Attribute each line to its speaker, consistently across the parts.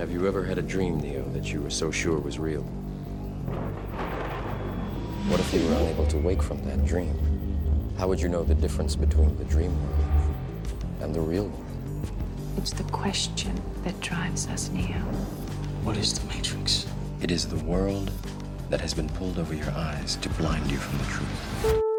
Speaker 1: Have you ever had a dream, Neo, that you were so sure was real? What if you were unable to wake from that dream? How would you know the difference between the dream world and the real world?
Speaker 2: It's the question that drives us, Neo.
Speaker 3: What is the Matrix?
Speaker 1: It is the world that has been pulled over your eyes to blind you from the truth.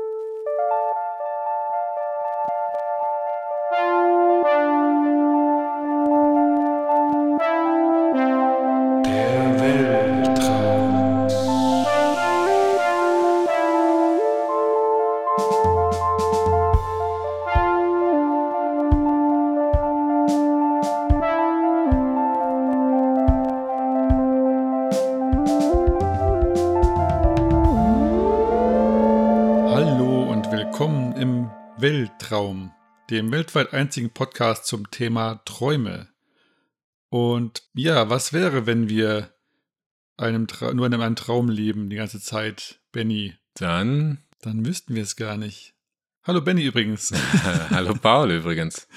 Speaker 4: Dem weltweit einzigen Podcast zum Thema Träume. Und ja, was wäre, wenn wir einem Tra nur in einem Traum leben die ganze Zeit, Benny?
Speaker 5: Dann,
Speaker 4: Dann wüssten wir es gar nicht. Hallo Benny übrigens.
Speaker 5: hallo Paul übrigens.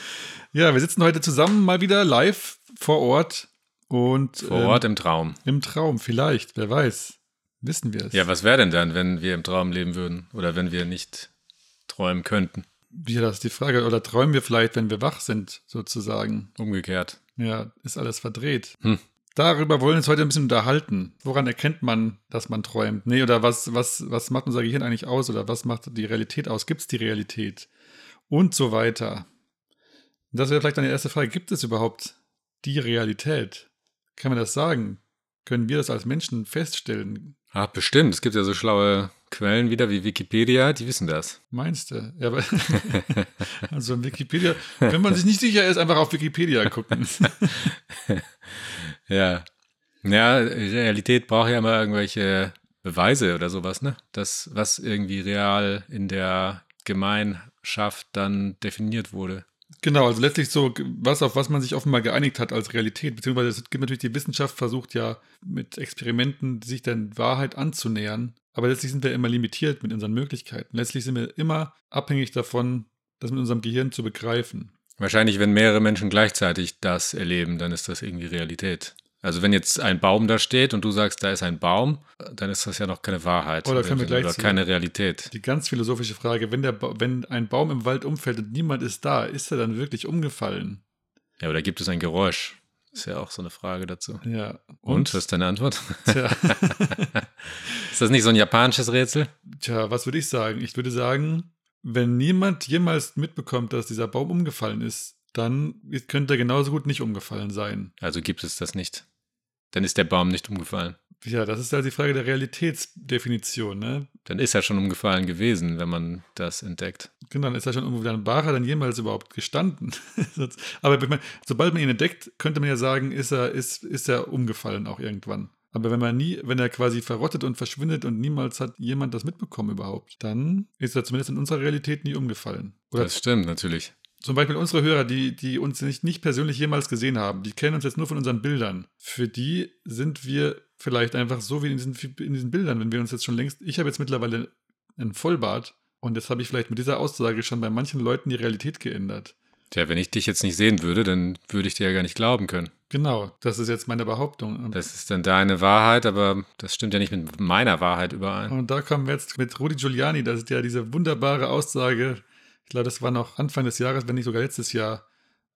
Speaker 4: ja, wir sitzen heute zusammen mal wieder live vor Ort und
Speaker 5: Vor
Speaker 4: ähm,
Speaker 5: Ort im Traum.
Speaker 4: im Traum vielleicht, wer weiß. Wissen wir es.
Speaker 5: Ja, was wäre denn dann, wenn wir im Traum leben würden? Oder wenn wir nicht träumen könnten?
Speaker 4: Ja, das ist die Frage. Oder träumen wir vielleicht, wenn wir wach sind, sozusagen?
Speaker 5: Umgekehrt.
Speaker 4: Ja, ist alles verdreht.
Speaker 5: Hm.
Speaker 4: Darüber wollen wir uns heute ein bisschen unterhalten. Woran erkennt man, dass man träumt? Nee, oder was, was, was macht unser Gehirn eigentlich aus? Oder was macht die Realität aus? Gibt es die Realität? Und so weiter. Das wäre vielleicht eine erste Frage. Gibt es überhaupt die Realität? Kann man das sagen? Können wir das als Menschen feststellen?
Speaker 5: Ah, bestimmt. Es gibt ja so schlaue Quellen wieder wie Wikipedia, die wissen das.
Speaker 4: Meinst du? Ja, aber also Wikipedia, wenn man sich nicht sicher ist, einfach auf Wikipedia gucken.
Speaker 5: Ja. Ja, Realität braucht ja immer irgendwelche Beweise oder sowas, ne? Das, was irgendwie real in der Gemeinschaft dann definiert wurde.
Speaker 4: Genau, also letztlich so, was auf was man sich offenbar geeinigt hat als Realität, beziehungsweise es gibt natürlich die Wissenschaft versucht ja mit Experimenten sich der Wahrheit anzunähern, aber letztlich sind wir immer limitiert mit unseren Möglichkeiten. Letztlich sind wir immer abhängig davon, das mit unserem Gehirn zu begreifen.
Speaker 5: Wahrscheinlich, wenn mehrere Menschen gleichzeitig das erleben, dann ist das irgendwie Realität. Also wenn jetzt ein Baum da steht und du sagst, da ist ein Baum, dann ist das ja noch keine Wahrheit.
Speaker 4: Oder können wir gleich
Speaker 5: Oder keine Realität.
Speaker 4: Die ganz philosophische Frage, wenn, der ba wenn ein Baum im Wald umfällt und niemand ist da, ist er dann wirklich umgefallen?
Speaker 5: Ja, oder gibt es ein Geräusch? Ist ja auch so eine Frage dazu.
Speaker 4: Ja.
Speaker 5: Und, was ist deine Antwort?
Speaker 4: Tja,
Speaker 5: ist das nicht so ein japanisches Rätsel?
Speaker 4: tja, was würde ich sagen? Ich würde sagen, wenn niemand jemals mitbekommt, dass dieser Baum umgefallen ist, dann könnte er genauso gut nicht umgefallen sein.
Speaker 5: Also gibt es das nicht. Dann ist der Baum nicht umgefallen.
Speaker 4: Ja, das ist halt die Frage der Realitätsdefinition, ne?
Speaker 5: Dann ist er schon umgefallen gewesen, wenn man das entdeckt.
Speaker 4: Genau, dann ist er schon irgendwo dann war er dann jemals überhaupt gestanden. Aber meine, sobald man ihn entdeckt, könnte man ja sagen, ist er, ist, ist er umgefallen auch irgendwann. Aber wenn man nie, wenn er quasi verrottet und verschwindet und niemals hat jemand das mitbekommen überhaupt, dann ist er zumindest in unserer Realität nie umgefallen. Oder
Speaker 5: Das stimmt natürlich.
Speaker 4: Zum Beispiel unsere Hörer, die, die uns nicht, nicht persönlich jemals gesehen haben, die kennen uns jetzt nur von unseren Bildern. Für die sind wir vielleicht einfach so wie in diesen, in diesen Bildern, wenn wir uns jetzt schon längst, ich habe jetzt mittlerweile einen Vollbart und jetzt habe ich vielleicht mit dieser Aussage schon bei manchen Leuten die Realität geändert.
Speaker 5: Tja, wenn ich dich jetzt nicht sehen würde, dann würde ich dir ja gar nicht glauben können.
Speaker 4: Genau, das ist jetzt meine Behauptung.
Speaker 5: Das ist dann deine Wahrheit, aber das stimmt ja nicht mit meiner Wahrheit überein.
Speaker 4: und da kommen wir jetzt mit Rudi Giuliani, das ist ja diese wunderbare Aussage, ich glaube, das war noch Anfang des Jahres, wenn nicht sogar letztes Jahr,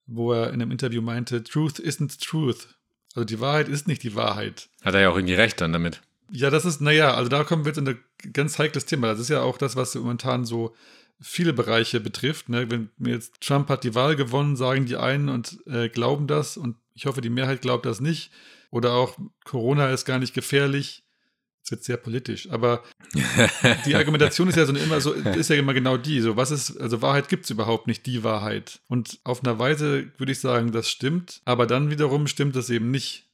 Speaker 4: wo er in einem Interview meinte, Truth isn't truth. Also die Wahrheit ist nicht die Wahrheit.
Speaker 5: Hat er ja auch irgendwie recht dann damit.
Speaker 4: Ja, das ist, naja, also da kommen wir jetzt in ein ganz heikles Thema. Das ist ja auch das, was momentan so viele Bereiche betrifft. Ne? Wenn jetzt Trump hat die Wahl gewonnen, sagen die einen und äh, glauben das und ich hoffe, die Mehrheit glaubt das nicht. Oder auch Corona ist gar nicht gefährlich. Jetzt wird sehr politisch, aber die Argumentation ist ja so immer so, ist ja immer genau die. So, was ist, also Wahrheit gibt es überhaupt nicht, die Wahrheit. Und auf einer Weise würde ich sagen, das stimmt, aber dann wiederum stimmt das eben nicht.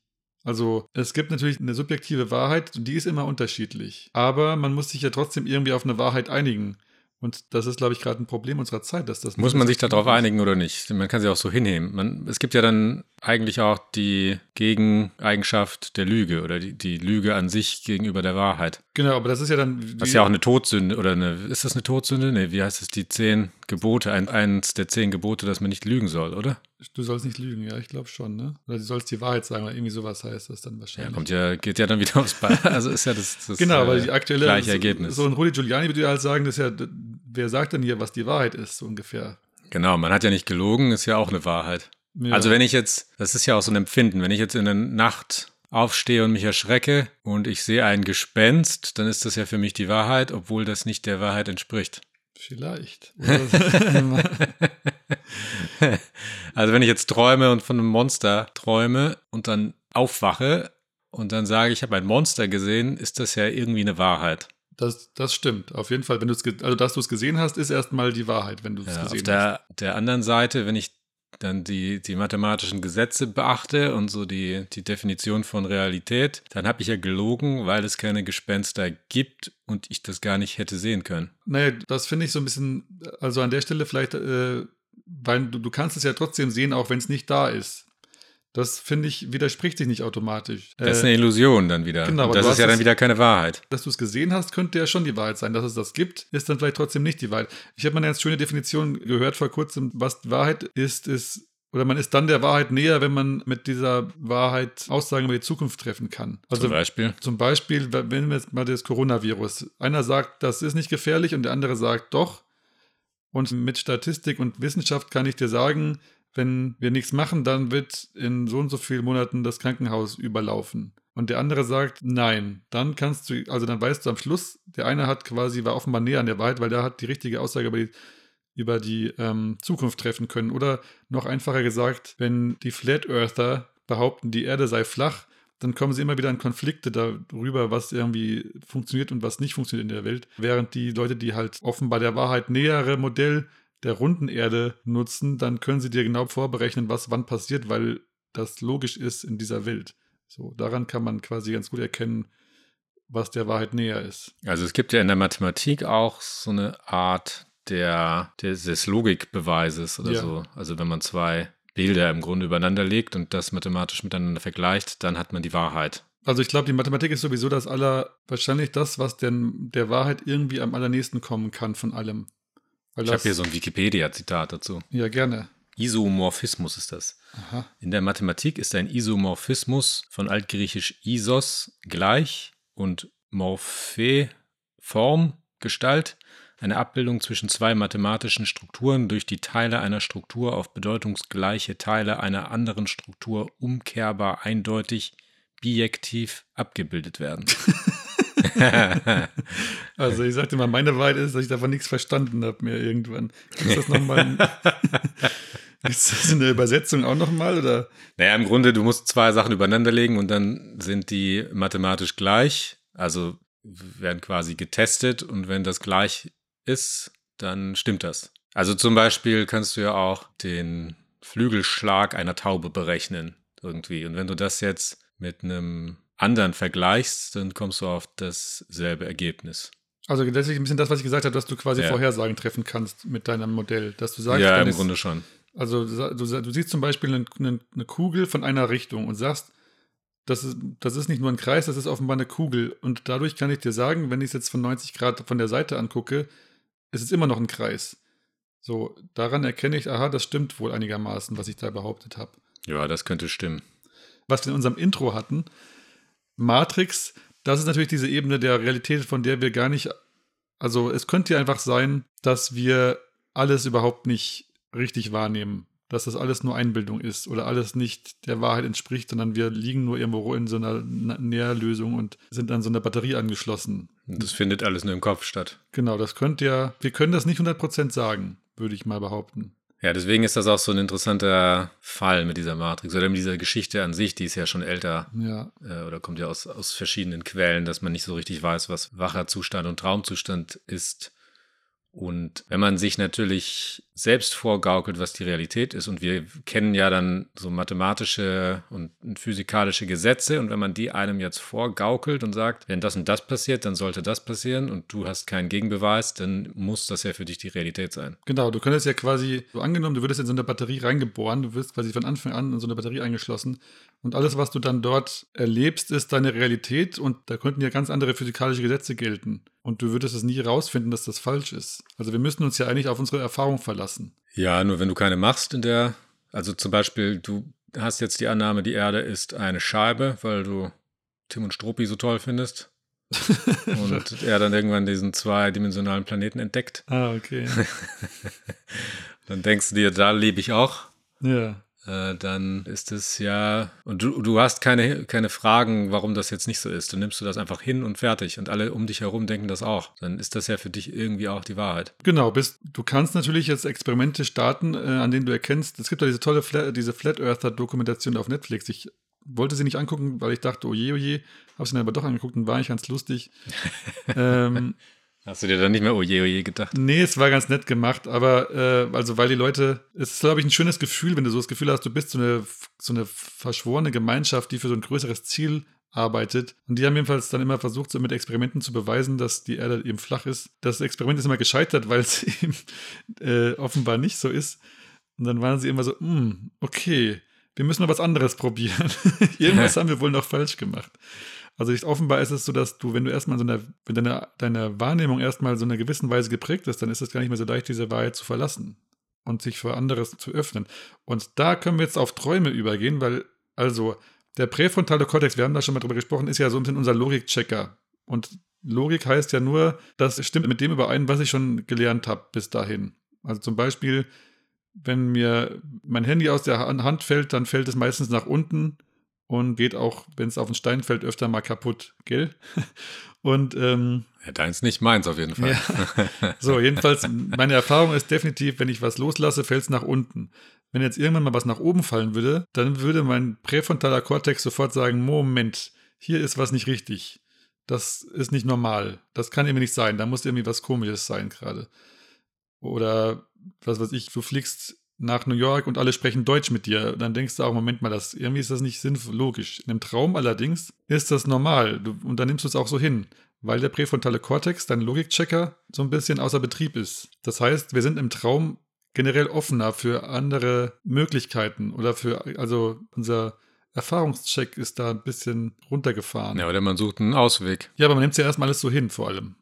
Speaker 4: Also es gibt natürlich eine subjektive Wahrheit, und die ist immer unterschiedlich. Aber man muss sich ja trotzdem irgendwie auf eine Wahrheit einigen. Und das ist, glaube ich, gerade ein Problem unserer Zeit, dass das
Speaker 5: Muss man sich darauf einigen oder nicht? Man kann sie auch so hinnehmen. Man, es gibt ja dann eigentlich auch die Gegeneigenschaft der Lüge oder die, die Lüge an sich gegenüber der Wahrheit.
Speaker 4: Genau, aber das ist ja dann.
Speaker 5: Das ist ja auch eine Todsünde oder eine, ist das eine Todsünde? Nee, wie heißt es? Die zehn Gebote, ein, eins der zehn Gebote, dass man nicht lügen soll, oder?
Speaker 4: Du sollst nicht lügen, ja, ich glaube schon, ne? Oder du sollst die Wahrheit sagen, oder irgendwie sowas heißt das dann
Speaker 5: Ja,
Speaker 4: wahrscheinlich.
Speaker 5: kommt ja, geht ja dann wieder aufs Ball. Also ist ja das, das
Speaker 4: genau,
Speaker 5: äh,
Speaker 4: weil die aktuelle
Speaker 5: gleiche
Speaker 4: so,
Speaker 5: Ergebnis.
Speaker 4: So ein Rudi Giuliani würde ja halt sagen, das ist ja, wer sagt denn hier, was die Wahrheit ist, so ungefähr.
Speaker 5: Genau, man hat ja nicht gelogen, ist ja auch eine Wahrheit.
Speaker 4: Ja.
Speaker 5: Also wenn ich jetzt, das ist ja auch so ein Empfinden, wenn ich jetzt in der Nacht aufstehe und mich erschrecke und ich sehe ein Gespenst, dann ist das ja für mich die Wahrheit, obwohl das nicht der Wahrheit entspricht.
Speaker 4: Vielleicht.
Speaker 5: Also wenn ich jetzt träume und von einem Monster träume und dann aufwache und dann sage, ich habe ein Monster gesehen, ist das ja irgendwie eine Wahrheit.
Speaker 4: Das, das stimmt, auf jeden Fall. Wenn du's ge- also, dass du es gesehen hast, ist erstmal die Wahrheit, wenn du es
Speaker 5: Ja, auf
Speaker 4: gesehen hast.
Speaker 5: der, der anderen Seite, wenn ich dann die, die mathematischen Gesetze beachte und so die, die Definition von Realität, dann habe ich ja gelogen, weil es keine Gespenster gibt und ich das gar nicht hätte sehen können.
Speaker 4: Naja, das finde ich so ein bisschen, also an der Stelle vielleicht, äh, weil du, du kannst es ja trotzdem sehen, auch wenn es nicht da ist. Das finde ich, widerspricht sich nicht automatisch.
Speaker 5: Das ist
Speaker 4: Äh,
Speaker 5: eine Illusion dann wieder.
Speaker 4: genau,
Speaker 5: das ist ja dann wieder keine Wahrheit.
Speaker 4: dass du es gesehen hast, könnte ja schon die Wahrheit sein. Dass es das gibt, ist dann vielleicht trotzdem nicht die Wahrheit. Ich habe mal eine ganz schöne Definition gehört vor kurzem, was Wahrheit ist, ist, oder man ist dann der Wahrheit näher, wenn man mit dieser Wahrheit Aussagen über die Zukunft treffen kann. Also
Speaker 5: Zum Beispiel.
Speaker 4: Zum Beispiel, wenn wir jetzt mal das Coronavirus. Einer sagt, das ist nicht gefährlich und der andere sagt doch. Und mit Statistik und Wissenschaft kann ich dir sagen, wenn wir nichts machen, dann wird in so und so vielen Monaten das Krankenhaus überlaufen. Und der andere sagt, nein, dann kannst du, also dann weißt du am Schluss, der eine hat quasi, war offenbar näher an der Wahrheit, weil der hat die richtige Aussage über die, über die ähm, Zukunft treffen können. Oder noch einfacher gesagt, wenn die Flat Earther behaupten, die Erde sei flach, dann kommen sie immer wieder in Konflikte darüber, was irgendwie funktioniert und was nicht funktioniert in der Welt. Während die Leute, die halt offenbar der Wahrheit nähere Modell der runden Erde nutzen, dann können sie dir genau vorberechnen, was wann passiert, weil das logisch ist in dieser Welt. So, daran kann man quasi ganz gut erkennen, was der Wahrheit näher ist.
Speaker 5: Also es gibt ja in der Mathematik auch so eine Art der, des, des Logikbeweises oder
Speaker 4: Ja.
Speaker 5: so. Also wenn man zwei Bilder im Grunde übereinander legt und das mathematisch miteinander vergleicht, dann hat man die Wahrheit.
Speaker 4: Also ich glaube, die Mathematik ist sowieso das aller, wahrscheinlich das, was denn der Wahrheit irgendwie am allernächsten kommen kann von allem. Weil
Speaker 5: Ich habe hier so ein Wikipedia-Zitat dazu.
Speaker 4: Ja, gerne.
Speaker 5: Isomorphismus ist das.
Speaker 4: Aha.
Speaker 5: In der Mathematik ist ein Isomorphismus von altgriechisch isos gleich und morphe Form, Gestalt, eine Abbildung zwischen zwei mathematischen Strukturen durch die Teile einer Struktur auf bedeutungsgleiche Teile einer anderen Struktur umkehrbar eindeutig bijektiv abgebildet werden.
Speaker 4: Also ich sagte mal, meine Wahrheit ist, dass ich davon nichts verstanden habe mehr irgendwann. Ist das nochmal Ist das in der Übersetzung auch nochmal? Oder?
Speaker 5: Naja, im Grunde, du musst zwei Sachen übereinander legen und dann sind die mathematisch gleich, also werden quasi getestet und wenn das gleich ist, dann stimmt das. Also zum Beispiel kannst du ja auch den Flügelschlag einer Taube berechnen irgendwie. Und wenn du das jetzt mit einem anderen vergleichst, dann kommst du auf dasselbe Ergebnis.
Speaker 4: Also letztlich ein bisschen das, was ich gesagt habe, dass du quasi
Speaker 5: Ja.
Speaker 4: Vorhersagen treffen kannst mit deinem Modell. Dass du sagst,
Speaker 5: ja, im
Speaker 4: ist-
Speaker 5: Grunde schon.
Speaker 4: Also du, du, du siehst zum Beispiel eine, eine, eine Kugel von einer Richtung und sagst, das ist, das ist nicht nur ein Kreis, das ist offenbar eine Kugel. Und dadurch kann ich dir sagen, wenn ich es jetzt von 90 Grad von der Seite angucke, ist es immer noch ein Kreis. So, daran erkenne ich, aha, das stimmt wohl einigermaßen, was ich da behauptet habe.
Speaker 5: Ja, das könnte stimmen.
Speaker 4: Was wir in unserem Intro hatten, Matrix, das ist natürlich diese Ebene der Realität, von der wir gar nicht, also es könnte ja einfach sein, dass wir alles überhaupt nicht richtig wahrnehmen, dass das alles nur Einbildung ist oder alles nicht der Wahrheit entspricht, sondern wir liegen nur irgendwo in so einer Nährlösung und sind an so einer Batterie angeschlossen.
Speaker 5: Das findet alles nur im Kopf statt.
Speaker 4: Genau, das könnte ja, wir können das nicht 100% sagen, würde ich mal behaupten.
Speaker 5: Ja, deswegen ist das auch so ein interessanter Fall mit dieser Matrix oder mit dieser Geschichte an sich, die ist ja schon älter
Speaker 4: Ja,
Speaker 5: äh, oder kommt ja aus, aus verschiedenen Quellen, dass man nicht so richtig weiß, was wacher Zustand und Traumzustand ist. Und wenn man sich natürlich selbst vorgaukelt, was die Realität ist. Und wir kennen ja dann so mathematische und physikalische Gesetze. Und wenn man die einem jetzt vorgaukelt und sagt, wenn das und das passiert, dann sollte das passieren und du hast keinen Gegenbeweis, dann muss das ja für dich die Realität sein.
Speaker 4: Genau, du könntest ja quasi, so angenommen, du würdest in so eine Batterie reingeboren, du wirst quasi von Anfang an in so eine Batterie eingeschlossen und alles, was du dann dort erlebst, ist deine Realität und da könnten ja ganz andere physikalische Gesetze gelten. Und du würdest es nie rausfinden, dass das falsch ist. Also wir müssen uns ja eigentlich auf unsere Erfahrung verlassen.
Speaker 5: Ja, nur wenn du keine machst in der, also zum Beispiel, du hast jetzt die Annahme, die Erde ist eine Scheibe, weil du Tim und Struppi so toll findest. und er dann irgendwann diesen zweidimensionalen Planeten entdeckt.
Speaker 4: Ah, okay.
Speaker 5: dann denkst du dir, da lebe ich auch.
Speaker 4: Ja.
Speaker 5: Äh, dann ist es ja, und du, du hast keine, keine Fragen, warum das jetzt nicht so ist. Dann nimmst du das einfach hin und fertig und alle um dich herum denken das auch. Dann ist das ja für dich irgendwie auch die Wahrheit.
Speaker 4: Genau, bist, du kannst natürlich jetzt Experimente starten, äh, an denen du erkennst, es gibt ja diese tolle Flat, diese Flat Earther Dokumentation auf Netflix. Ich wollte sie nicht angucken, weil ich dachte, oh je, oh je, habe sie dann aber doch angeguckt und war ich ganz lustig. ähm,
Speaker 5: Hast du dir dann nicht mehr oje oje gedacht?
Speaker 4: Nee, es war ganz nett gemacht, aber äh, also weil die Leute, es ist glaube ich ein schönes Gefühl, wenn du so das Gefühl hast, du bist so eine, so eine verschworene Gemeinschaft, die für so ein größeres Ziel arbeitet. Und die haben jedenfalls dann immer versucht, so mit Experimenten zu beweisen, dass die Erde eben flach ist. Das Experiment ist immer gescheitert, weil es eben äh, offenbar nicht so ist. Und dann waren sie immer so, hm, okay, wir müssen noch was anderes probieren. Irgendwas haben wir wohl noch falsch gemacht. Also ich, offenbar ist es so, dass du, wenn du erstmal so eine, wenn deine, deine Wahrnehmung erstmal so in einer gewissen Weise geprägt ist, dann ist es gar nicht mehr so leicht, diese Wahrheit zu verlassen und sich für anderes zu öffnen. Und da können wir jetzt auf Träume übergehen, weil, also, der präfrontale Kortex, wir haben da schon mal drüber gesprochen, ist ja so ein bisschen unser Logikchecker. Und Logik heißt ja nur, das stimmt mit dem überein, was ich schon gelernt habe bis dahin. Also zum Beispiel, wenn mir mein Handy aus der Hand fällt, dann fällt es meistens nach unten und geht auch, wenn es auf den Stein fällt, öfter mal kaputt, gell? Und ähm,
Speaker 5: ja, deins nicht, meins auf jeden Fall.
Speaker 4: Ja. So, jedenfalls, meine Erfahrung ist definitiv, wenn ich was loslasse, fällt es nach unten. Wenn jetzt irgendwann mal was nach oben fallen würde, dann würde mein präfrontaler Kortex sofort sagen, Moment, hier ist was nicht richtig. Das ist nicht normal. Das kann irgendwie nicht sein. Da muss irgendwie was Komisches sein gerade. Oder was weiß ich, du fliegst nach New York und alle sprechen Deutsch mit dir. Dann denkst du auch, Moment mal, das, irgendwie ist das nicht sinnvoll, logisch. In einem Traum allerdings ist das normal du, und dann nimmst du es auch so hin, weil der präfrontale Kortex, dein Logikchecker, so ein bisschen außer Betrieb ist. Das heißt, wir sind im Traum generell offener für andere Möglichkeiten oder für, also unser Erfahrungscheck ist da ein bisschen runtergefahren.
Speaker 5: Ja, oder man sucht einen Ausweg.
Speaker 4: Ja, aber man nimmt es ja erstmal alles so hin, vor allem.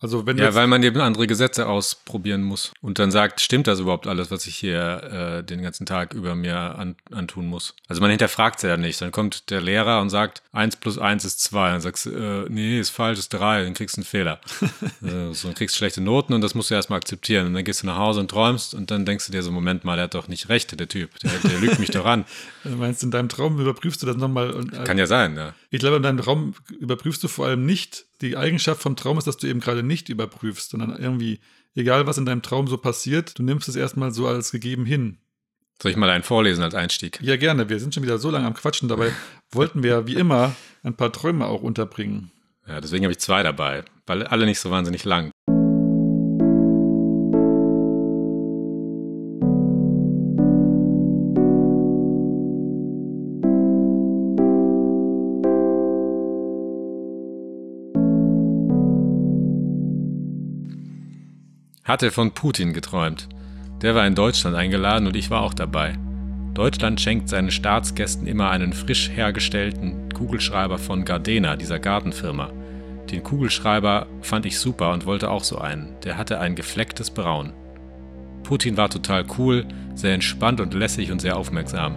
Speaker 4: Also wenn
Speaker 5: ja, weil man eben andere Gesetze ausprobieren muss und dann sagt, stimmt das überhaupt alles, was ich hier äh, den ganzen Tag über mir an, antun muss? Also man hinterfragt es ja nicht. Dann kommt der Lehrer und sagt, 1 plus 1 ist 2. Dann sagst du, äh, nee, ist falsch, ist 3. Dann kriegst du einen Fehler. also, so, dann kriegst du schlechte Noten und das musst du erstmal akzeptieren. Und dann gehst du nach Hause und träumst und dann denkst du dir so, Moment mal, der hat doch nicht recht, der Typ. Der, der lügt mich doch an.
Speaker 4: Du meinst, in deinem Traum überprüfst du das nochmal?
Speaker 5: Äh, Kann ja sein, ja.
Speaker 4: Ich glaube, in deinem Traum überprüfst du vor allem nicht, die Eigenschaft vom Traum ist, dass du eben gerade nicht überprüfst, sondern irgendwie, egal was in deinem Traum so passiert, du nimmst es erstmal so als gegeben hin.
Speaker 5: Soll ich mal einen vorlesen als Einstieg?
Speaker 4: Ja, gerne. Wir sind schon wieder so lange am Quatschen. Dabei wollten wir wie immer ein paar Träume auch unterbringen.
Speaker 5: Ja, deswegen habe ich zwei dabei, weil alle nicht so wahnsinnig lang. Hatte von Putin geträumt. Der war in Deutschland eingeladen und ich war auch dabei. Deutschland schenkt seinen Staatsgästen immer einen frisch hergestellten Kugelschreiber von Gardena, dieser Gartenfirma. Den Kugelschreiber fand ich super und wollte auch so einen. Der hatte ein geflecktes Braun. Putin war total cool, sehr entspannt und lässig und sehr aufmerksam.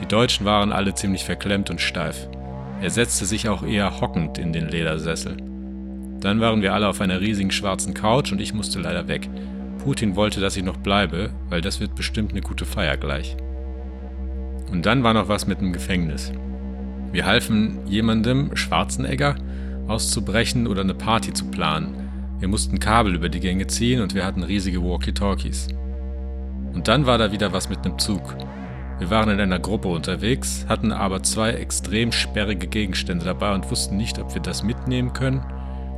Speaker 5: Die Deutschen waren alle ziemlich verklemmt und steif. Er setzte sich auch eher hockend in den Ledersessel. Dann waren wir alle auf einer riesigen schwarzen Couch und ich musste leider weg. Putin wollte, dass ich noch bleibe, weil das wird bestimmt eine gute Feier gleich. Und dann war noch was mit dem Gefängnis. Wir halfen jemandem, Schwarzenegger, auszubrechen oder eine Party zu planen. Wir mussten Kabel über die Gänge ziehen und wir hatten riesige Walkie-Talkies. Und dann war da wieder was mit einem Zug. Wir waren in einer Gruppe unterwegs, hatten aber zwei extrem sperrige Gegenstände dabei und wussten nicht, ob wir das mitnehmen können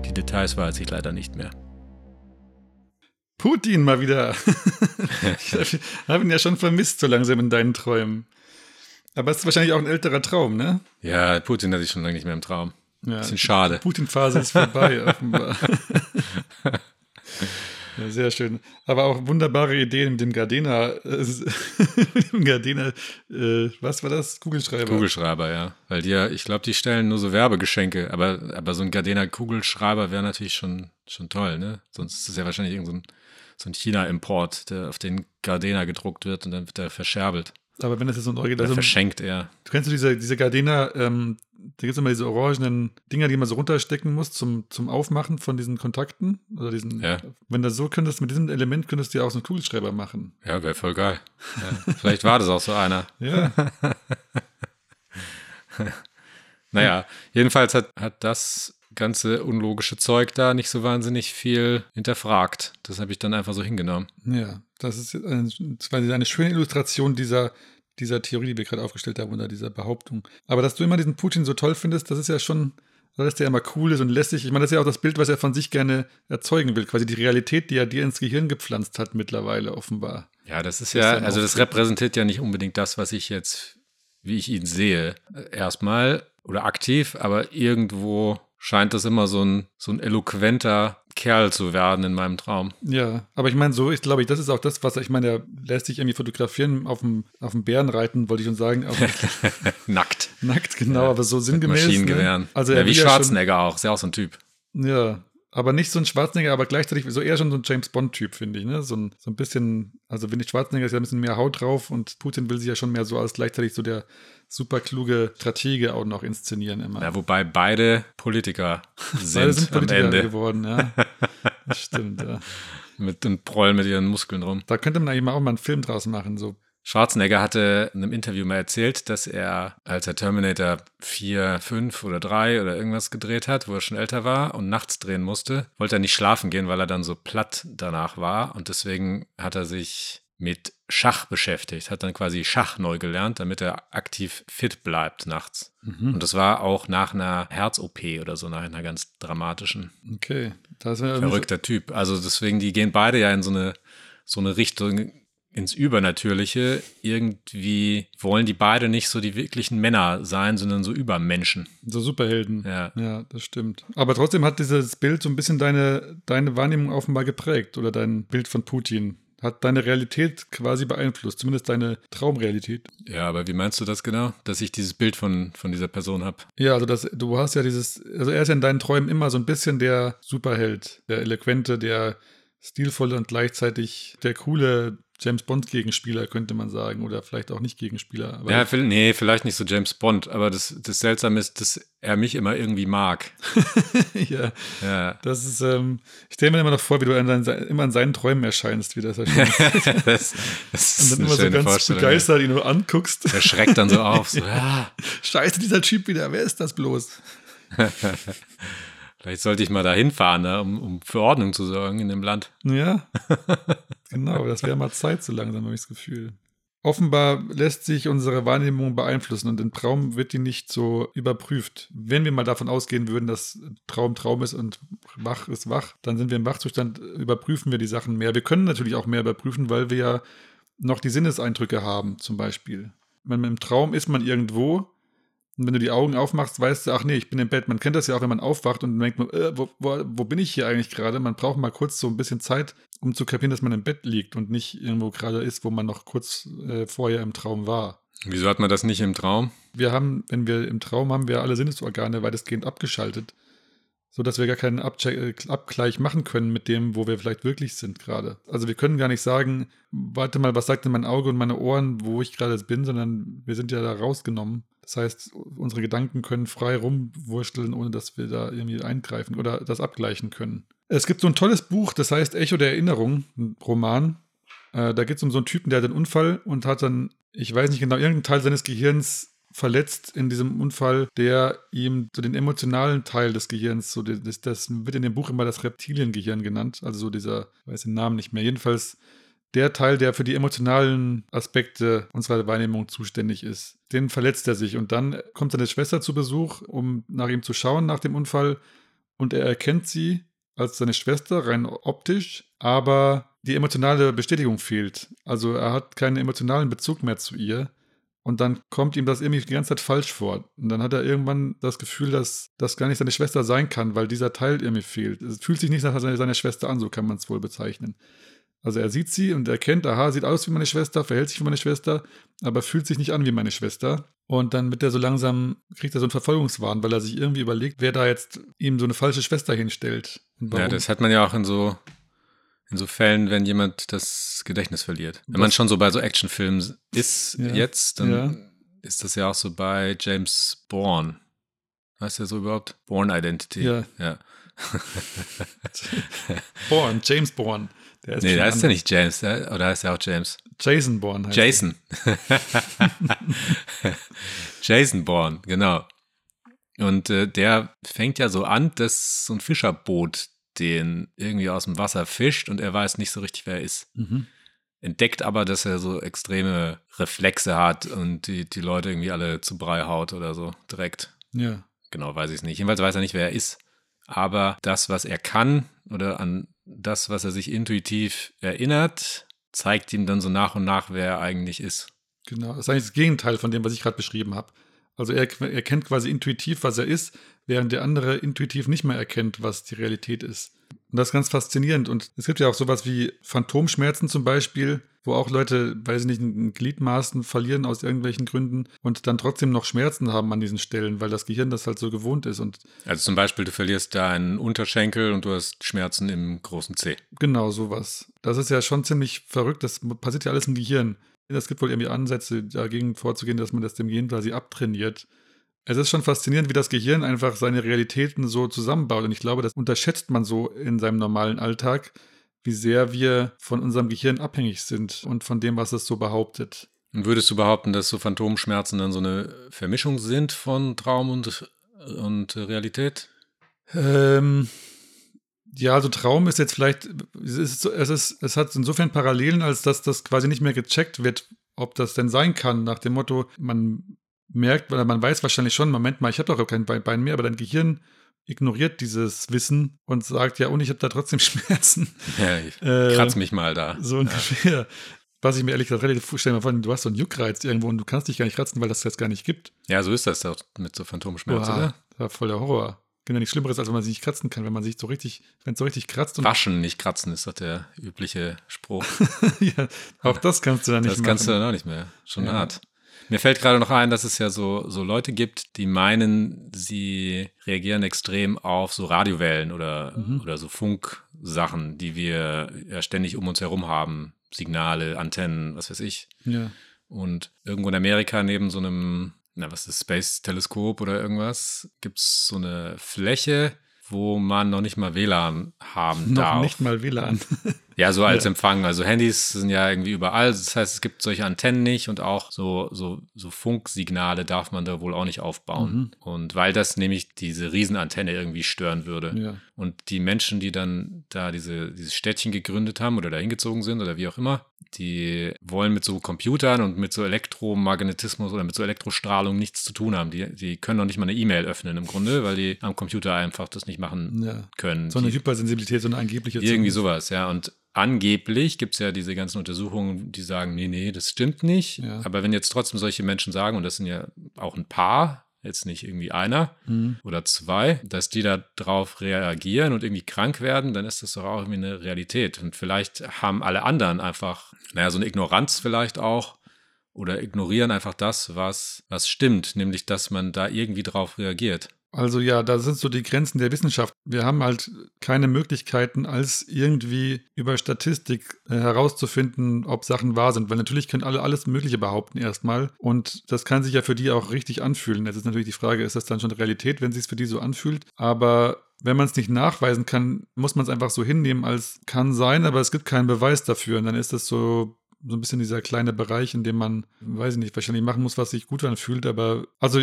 Speaker 5: die Details weiß ich leider nicht mehr.
Speaker 4: Putin mal wieder. ich habe ihn ja schon vermisst, so langsam in deinen Träumen. Aber es ist wahrscheinlich auch ein älterer Traum, ne?
Speaker 5: Ja, Putin hatte ich schon lange nicht mehr im Traum.
Speaker 4: Ja,
Speaker 5: Bisschen schade.
Speaker 4: Die Putin-Phase ist vorbei, offenbar. Ja, sehr schön. Aber auch wunderbare Ideen mit dem Gardena, äh, Gardena, äh, was war das? Kugelschreiber.
Speaker 5: Kugelschreiber, ja. Weil die ja, ich glaube, die stellen nur so Werbegeschenke, aber, aber so ein Gardena Kugelschreiber wäre natürlich schon, schon toll, ne? Sonst ist es ja wahrscheinlich irgendein so ein, China-Import, der auf den Gardena gedruckt wird und dann wird der verscherbelt.
Speaker 4: Aber wenn das jetzt so ein Original also,
Speaker 5: verschenkt er.
Speaker 4: Du kennst du diese, diese Gardena, ähm, da gibt es immer diese orangenen Dinger, die man so runterstecken muss zum, zum Aufmachen von diesen Kontakten. Oder diesen,
Speaker 5: Ja.
Speaker 4: Wenn du so könntest, mit diesem Element könntest du ja auch so einen Kugelschreiber machen.
Speaker 5: Ja, wäre voll geil. Ja. Vielleicht war das auch so einer.
Speaker 4: Ja.
Speaker 5: Naja, jedenfalls hat, hat das ganze unlogische Zeug da nicht so wahnsinnig viel hinterfragt. Das habe ich dann einfach so hingenommen.
Speaker 4: Ja, das ist eine, das war eine schöne Illustration dieser, dieser Theorie, die wir gerade aufgestellt haben, oder dieser Behauptung. Aber dass du immer diesen Putin so toll findest, das ist ja schon, dass der immer cool ist und lässig. Ich meine, das ist ja auch das Bild, was er von sich gerne erzeugen will. Quasi die Realität, die er dir ins Gehirn gepflanzt hat, mittlerweile offenbar.
Speaker 5: Ja, das ist ja, also das repräsentiert ja nicht unbedingt das, was ich jetzt, wie ich ihn sehe, äh, erstmal oder aktiv, aber irgendwo scheint das immer so ein, so ein eloquenter Kerl zu werden in meinem Traum.
Speaker 4: Ja, aber ich meine, so, ich glaube, das ist auch das, was ich meine, er lässt sich irgendwie fotografieren auf dem, auf dem Bären reiten, wollte ich schon sagen.
Speaker 5: Nackt.
Speaker 4: nackt, genau, aber so sinngemäß.
Speaker 5: Maschinengewehren.
Speaker 4: Ne? Also
Speaker 5: ja, wie
Speaker 4: ja schon-
Speaker 5: Schwarzenegger auch, ist ja auch so ein Typ.
Speaker 4: Ja, aber nicht so ein Schwarzenegger, aber gleichzeitig so eher schon so ein James Bond-Typ, finde ich. Ne? So, ein, so ein bisschen, also wenn ich Schwarzenegger ist ja ein bisschen mehr Haut drauf und Putin will sich ja schon mehr so als gleichzeitig so der super kluge Stratege auch noch inszenieren immer.
Speaker 5: Ja, wobei beide Politiker sind,
Speaker 4: Beide sind Politiker
Speaker 5: am Ende.
Speaker 4: geworden, ja. Stimmt, ja.
Speaker 5: Mit und prollen mit ihren Muskeln rum.
Speaker 4: Da könnte man eigentlich mal auch mal einen Film draus machen. So.
Speaker 5: Schwarzenegger hatte in einem Interview mal erzählt, dass er, als er Terminator 4, 5 oder 3 oder irgendwas gedreht hat, wo er schon älter war und nachts drehen musste, wollte er nicht schlafen gehen, weil er dann so platt danach war. Und deswegen hat er sich mit Schach beschäftigt, hat dann quasi Schach neu gelernt, damit er aktiv fit bleibt nachts. Und das war auch nach einer Herz-OP oder so, nach einer ganz dramatischen.
Speaker 4: Okay. Das wäre irgendwie
Speaker 5: Verrückter Typ. Also deswegen, die gehen beide ja in so eine, so eine Richtung ins Übernatürliche. Irgendwie wollen die beide nicht so die wirklichen Männer sein, sondern so Übermenschen.
Speaker 4: So Superhelden.
Speaker 5: Ja.
Speaker 4: ja, das stimmt. Aber trotzdem hat dieses Bild so ein bisschen deine, deine Wahrnehmung offenbar geprägt oder dein Bild von Putin. Hat deine Realität quasi beeinflusst, zumindest deine Traumrealität.
Speaker 5: Ja, aber wie meinst du das genau? Dass ich dieses Bild von, von dieser Person habe?
Speaker 4: Ja, also das, du hast ja dieses, also er ist ja in deinen Träumen immer so ein bisschen der Superheld, der eloquente, der stilvolle und gleichzeitig der coole James Bond Gegenspieler, könnte man sagen, oder vielleicht auch nicht Gegenspieler. Aber
Speaker 5: Ja, nee, vielleicht nicht so James Bond, aber das, das Seltsame ist, dass er mich immer irgendwie mag.
Speaker 4: ja,
Speaker 5: Ja.
Speaker 4: das ist, ähm, ich stelle mir immer noch vor, wie du in deinen, immer in seinen Träumen erscheinst, wie das erscheint.
Speaker 5: das, das
Speaker 4: Und
Speaker 5: ist
Speaker 4: dann
Speaker 5: eine
Speaker 4: immer so ganz begeistert ihn nur anguckst.
Speaker 5: Er schreckt dann so auf. So, ja.
Speaker 4: Scheiße, dieser Typ wieder, wer ist das bloß?
Speaker 5: Vielleicht sollte ich mal da hinfahren, ne, um, um für Ordnung zu sorgen in dem Land.
Speaker 4: Ja, genau, das wäre mal Zeit so langsam, habe ich das Gefühl. Offenbar lässt sich unsere Wahrnehmung beeinflussen und im Traum wird die nicht so überprüft. Wenn wir mal davon ausgehen würden, dass Traum Traum ist und wach ist wach, dann sind wir im Wachzustand, überprüfen wir die Sachen mehr. Wir können natürlich auch mehr überprüfen, weil wir ja noch die Sinneseindrücke haben, zum Beispiel. Im Traum ist man irgendwo und wenn du die Augen aufmachst, weißt du, ach nee, ich bin im Bett. Man kennt das ja auch, wenn man aufwacht und denkt, man, äh, wo, wo, wo bin ich hier eigentlich gerade? Man braucht mal kurz so ein bisschen Zeit, um zu kapieren, dass man im Bett liegt und nicht irgendwo gerade ist, wo man noch kurz äh, vorher im Traum war.
Speaker 5: Wieso hat man das nicht im Traum?
Speaker 4: Wir haben, wenn wir im Traum haben, wir alle Sinnesorgane weitestgehend abgeschaltet, sodass wir gar keinen Abche äh, Abgleich machen können mit dem, wo wir vielleicht wirklich sind gerade. Also wir können gar nicht sagen, warte mal, was sagt denn mein Auge und meine Ohren, wo ich gerade bin, sondern wir sind ja da rausgenommen. Das heißt, unsere Gedanken können frei rumwurschteln, ohne dass wir da irgendwie eingreifen oder das abgleichen können. Es gibt so ein tolles Buch, das heißt Echo der Erinnerung, ein Roman. Äh, da geht es um so einen Typen, der hat einen Unfall und hat dann, ich weiß nicht genau, irgendeinen Teil seines Gehirns verletzt in diesem Unfall, der ihm so den emotionalen Teil des Gehirns, so das, das wird in dem Buch immer das Reptiliengehirn genannt, also so dieser, ich weiß den Namen nicht mehr, jedenfalls der Teil, der für die emotionalen Aspekte unserer Wahrnehmung zuständig ist, den verletzt er sich und dann kommt seine Schwester zu Besuch, um nach ihm zu schauen nach dem Unfall und er erkennt sie als seine Schwester rein optisch, aber die emotionale Bestätigung fehlt. Also er hat keinen emotionalen Bezug mehr zu ihr. Und dann kommt ihm das irgendwie die ganze Zeit falsch vor. Und dann hat er irgendwann das Gefühl, dass das gar nicht seine Schwester sein kann, weil dieser Teil irgendwie fehlt. Es fühlt sich nicht nach seiner, Schwester an, so kann man es wohl bezeichnen. Also er sieht sie und erkennt, aha, sieht aus wie meine Schwester, verhält sich wie meine Schwester, aber fühlt sich nicht an wie meine Schwester. Und dann wird er so langsam, kriegt er so einen Verfolgungswahn, weil er sich irgendwie überlegt, wer da jetzt ihm so eine falsche Schwester hinstellt.
Speaker 5: Ja, das hat man ja auch in so, in so Fällen, wenn jemand das Gedächtnis verliert. Wenn
Speaker 4: Was-
Speaker 5: man schon so bei so Actionfilmen ist
Speaker 4: Ja.
Speaker 5: jetzt, dann
Speaker 4: Ja.
Speaker 5: ist das ja auch so bei James Bourne. Heißt der so überhaupt? Bourne Identity.
Speaker 4: Ja.
Speaker 5: ja.
Speaker 4: Bourne, James Bourne. Der ist
Speaker 5: Nee, da ist ja nicht James, der- oder heißt er auch James?
Speaker 4: Jason Bourne heißt
Speaker 5: Jason. Jason Bourne, genau. Und äh, der fängt ja so an, dass so ein Fischerboot den irgendwie aus dem Wasser fischt und er weiß nicht so richtig, wer er ist.
Speaker 4: Mhm.
Speaker 5: Entdeckt aber, dass er so extreme Reflexe hat und die, die Leute irgendwie alle zu Brei haut oder so direkt.
Speaker 4: Ja.
Speaker 5: Genau, weiß ich es nicht. Jedenfalls weiß er nicht, wer er ist. Aber das, was er kann oder an das, was er sich intuitiv erinnert, zeigt ihm dann so nach und nach, wer er eigentlich ist.
Speaker 4: Genau, das ist eigentlich das Gegenteil von dem, was ich gerade beschrieben habe. Also er erkennt quasi intuitiv, was er ist, während der andere intuitiv nicht mehr erkennt, was die Realität ist. Und das ist ganz faszinierend. Und es gibt ja auch sowas wie Phantomschmerzen zum Beispiel, wo auch Leute, weiß ich nicht, ein Gliedmaßen verlieren aus irgendwelchen Gründen und dann trotzdem noch Schmerzen haben an diesen Stellen, weil das Gehirn das halt so gewohnt ist. Und
Speaker 5: Also zum Beispiel, du verlierst deinen Unterschenkel und du hast Schmerzen im großen Zeh.
Speaker 4: Genau, sowas. Das ist ja schon ziemlich verrückt. Das passiert ja alles im Gehirn. Es gibt wohl irgendwie Ansätze, dagegen vorzugehen, dass man das dem Gehirn quasi abtrainiert. Es ist schon faszinierend, wie das Gehirn einfach seine Realitäten so zusammenbaut. Und ich glaube, das unterschätzt man so in seinem normalen Alltag, wie sehr wir von unserem Gehirn abhängig sind und von dem, was es so behauptet.
Speaker 5: Und würdest du behaupten, dass so Phantomschmerzen dann so eine Vermischung sind von Traum und, und Realität?
Speaker 4: Ähm, ja, also Traum ist jetzt vielleicht, es, ist, so- es, ist, es hat insofern Parallelen, als dass das quasi nicht mehr gecheckt wird, ob das denn sein kann, nach dem Motto, man merkt, oder man weiß wahrscheinlich schon, Moment mal, ich habe doch kein Bein Bein mehr, aber dein Gehirn ignoriert dieses Wissen und sagt, ja, und ich habe da trotzdem Schmerzen.
Speaker 5: Ja, ich
Speaker 4: Äh,
Speaker 5: kratz mich mal da.
Speaker 4: So ungefähr. Was ich mir ehrlich gesagt relativ stell dir mal vor, du hast so einen Juckreiz irgendwo und du kannst dich gar nicht kratzen, weil das jetzt gar nicht gibt.
Speaker 5: Ja, so ist das doch mit so Phantomschmerzen,
Speaker 4: Boah,
Speaker 5: oder?
Speaker 4: das war voll der Horror. Ja nichts Schlimmeres, als wenn man sich nicht kratzen kann, wenn man sich so richtig, wenn es so richtig kratzt und
Speaker 5: Waschen, nicht kratzen, ist doch der übliche Spruch.
Speaker 4: ja, auch das kannst du dann nicht
Speaker 5: Das
Speaker 4: machen.
Speaker 5: kannst du dann auch nicht mehr. Schon
Speaker 4: Ja.
Speaker 5: hart. Mir fällt gerade noch ein, dass es ja so, so Leute gibt, die meinen, sie reagieren extrem auf so Radiowellen oder,
Speaker 4: Mhm.
Speaker 5: oder so Funksachen, die wir ja ständig um uns herum haben. Signale, Antennen, was weiß ich.
Speaker 4: ja.
Speaker 5: Und irgendwo in Amerika neben so einem, na, was ist, Space-Teleskop oder irgendwas, gibt es so eine Fläche, wo man noch nicht mal WLAN haben
Speaker 4: Noch
Speaker 5: darf.
Speaker 4: nicht mal WLAN.
Speaker 5: Ja, so als
Speaker 4: Ja.
Speaker 5: Empfang. Also Handys sind ja irgendwie überall. Das heißt, es gibt solche Antennen nicht und auch so, so, so Funksignale darf man da wohl auch nicht aufbauen.
Speaker 4: Mhm.
Speaker 5: Und weil das nämlich diese Riesenantenne irgendwie stören würde.
Speaker 4: ja.
Speaker 5: Und die Menschen, die dann da diese, dieses Städtchen gegründet haben oder da hingezogen sind oder wie auch immer, die wollen mit so Computern und mit so Elektromagnetismus oder mit so Elektrostrahlung nichts zu tun haben. Die, die können noch nicht mal eine E-Mail öffnen im Grunde, weil die am Computer einfach das nicht machen
Speaker 4: ja.
Speaker 5: können.
Speaker 4: So eine
Speaker 5: die,
Speaker 4: Hypersensibilität, so eine angebliche.
Speaker 5: irgendwie sowas, ja. Und angeblich gibt es ja diese ganzen Untersuchungen, die sagen, nee, nee, das stimmt nicht.
Speaker 4: Ja.
Speaker 5: Aber wenn jetzt trotzdem solche Menschen sagen, und das sind ja auch ein paar, jetzt nicht irgendwie einer
Speaker 4: Mhm.
Speaker 5: oder zwei, dass die da drauf reagieren und irgendwie krank werden, dann ist das doch auch irgendwie eine Realität. Und vielleicht haben alle anderen einfach, naja, so eine Ignoranz vielleicht auch oder ignorieren einfach das, was, was stimmt, nämlich dass man da irgendwie drauf reagiert.
Speaker 4: Also ja, da sind so die Grenzen der Wissenschaft. Wir haben halt keine Möglichkeiten, als irgendwie über Statistik äh, herauszufinden, ob Sachen wahr sind. Weil natürlich können alle alles Mögliche behaupten erstmal. Und das kann sich ja für die auch richtig anfühlen. Jetzt ist natürlich die Frage, ist das dann schon Realität, wenn es für die so anfühlt? Aber wenn man es nicht nachweisen kann, muss man es einfach so hinnehmen, als kann sein, aber es gibt keinen Beweis dafür. Und dann ist das so so ein bisschen dieser kleine Bereich, in dem man, weiß ich nicht, wahrscheinlich machen muss, was sich gut anfühlt, aber also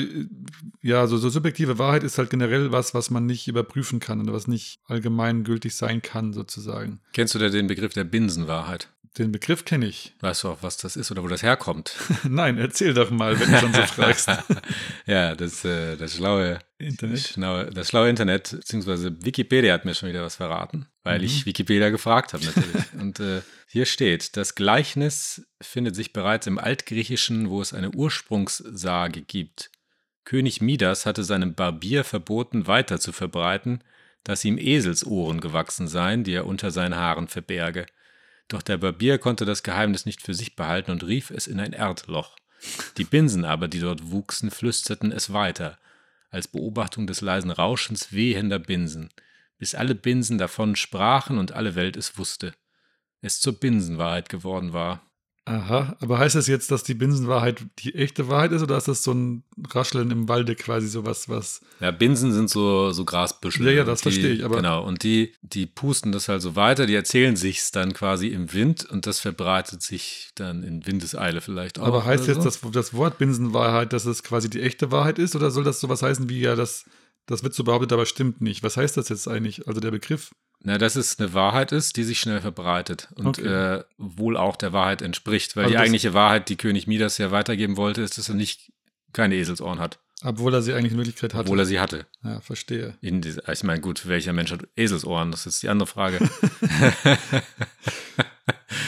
Speaker 4: ja, so, so subjektive Wahrheit ist halt generell was, was man nicht überprüfen kann und was nicht allgemein gültig sein kann, sozusagen.
Speaker 5: Kennst du da den Begriff der Binsenwahrheit?
Speaker 4: Den Begriff kenne ich.
Speaker 5: Weißt du auch, was das ist oder wo das herkommt?
Speaker 4: Nein, erzähl doch mal, wenn du schon so fragst.
Speaker 5: ja, das, äh, das schlaue
Speaker 4: Internet.
Speaker 5: Schlaue, das schlaue Internet, beziehungsweise Wikipedia hat mir schon wieder was verraten, weil
Speaker 4: Mhm.
Speaker 5: ich Wikipedia gefragt habe natürlich. Und äh, hier steht, das Gleichnis findet sich bereits im Altgriechischen, wo es eine Ursprungssage gibt. König Midas hatte seinem Barbier verboten, weiter zu verbreiten, dass ihm Eselsohren gewachsen seien, die er unter seinen Haaren verberge. Doch der Barbier konnte das Geheimnis nicht für sich behalten und rief es in ein Erdloch. Die Binsen aber, die dort wuchsen, flüsterten es weiter, als Beobachtung des leisen Rauschens wehender Binsen, bis alle Binsen davon sprachen und alle Welt es wusste. Es zur Binsenwahrheit geworden war.
Speaker 4: Aha, aber heißt das jetzt, dass die Binsenwahrheit die echte Wahrheit ist oder ist das so ein Rascheln im Walde quasi sowas, was.
Speaker 5: Ja, Binsen sind so, so Grasbüschel.
Speaker 4: Ja, ja, das
Speaker 5: die,
Speaker 4: verstehe ich, aber-
Speaker 5: Genau, und die, die pusten das halt so weiter, die erzählen sich's dann quasi im Wind und das verbreitet sich dann in Windeseile vielleicht auch.
Speaker 4: aber heißt jetzt
Speaker 5: so.
Speaker 4: das, das Wort Binsenwahrheit, dass es quasi die echte Wahrheit ist oder soll das sowas heißen wie ja, das, das wird so behauptet, aber stimmt nicht? Was heißt das jetzt eigentlich? Also der Begriff?
Speaker 5: Na, dass es eine Wahrheit ist, die sich schnell verbreitet und
Speaker 4: Okay.
Speaker 5: äh, wohl auch der Wahrheit entspricht. Weil
Speaker 4: Also
Speaker 5: die eigentliche Wahrheit, die König Midas ja weitergeben wollte, ist, dass er nicht keine Eselsohren hat,
Speaker 4: Obwohl er sie eigentlich in Wirklichkeit hatte.
Speaker 5: obwohl er sie hatte.
Speaker 4: ja, verstehe.
Speaker 5: Diese, ich meine, gut, welcher Mensch hat Eselsohren? Das ist die andere Frage.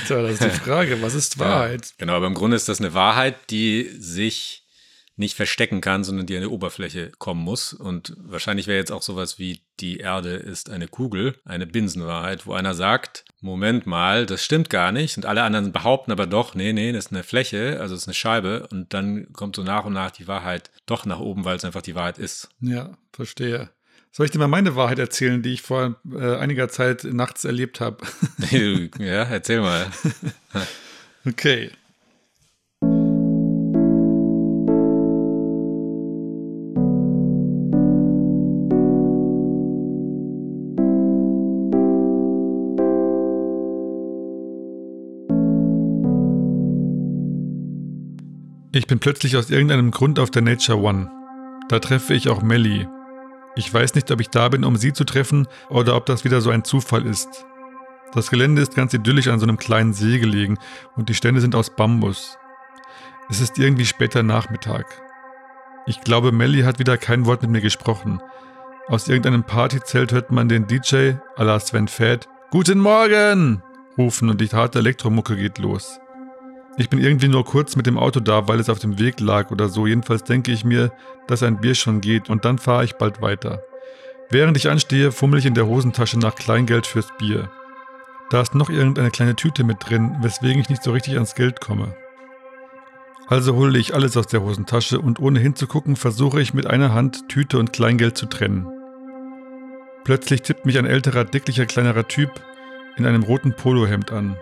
Speaker 4: Tja, das ist die Frage. Was ist Wahrheit?
Speaker 5: Ja, genau, aber im Grunde ist das eine Wahrheit, die sich nicht verstecken kann, sondern die an die Oberfläche kommen muss. Und wahrscheinlich wäre jetzt auch sowas wie die Erde ist eine Kugel, eine Binsenwahrheit, wo einer sagt, Moment mal, das stimmt gar nicht. Und alle anderen behaupten aber doch, nee, nee, das ist eine Fläche, also es ist eine Scheibe. Und dann kommt so nach und nach die Wahrheit doch nach oben, weil es einfach die Wahrheit ist.
Speaker 4: Ja, verstehe. Soll ich dir mal meine Wahrheit erzählen, die ich vor äh, einiger Zeit nachts erlebt habe?
Speaker 5: ja, erzähl mal.
Speaker 4: okay. Ich bin plötzlich aus irgendeinem Grund auf der Nature One. Da treffe ich auch Melly. Ich weiß nicht, ob ich da bin, um sie zu treffen, oder ob das wieder so ein Zufall ist. Das Gelände ist ganz idyllisch an so einem kleinen See gelegen und die Stände sind aus Bambus. Es ist irgendwie später Nachmittag. Ich glaube, Melly hat wieder kein Wort mit mir gesprochen. Aus irgendeinem Partyzelt hört man den DJ, à la Sven Fett, Guten Morgen! rufen und die harte Elektromucke geht los. Ich bin irgendwie nur kurz mit dem Auto da, weil es auf dem Weg lag oder so. Jedenfalls denke ich mir, dass ein Bier schon geht und dann fahre ich bald weiter. Während ich anstehe, fummel ich in der Hosentasche nach Kleingeld fürs Bier. Da ist noch irgendeine kleine Tüte mit drin, weswegen ich nicht so richtig ans Geld komme. Also hole ich alles aus der Hosentasche und ohne hinzugucken versuche ich mit einer Hand Tüte und Kleingeld zu trennen. Plötzlich tippt mich ein älterer, dicklicher, kleinerer Typ in einem roten Polohemd an.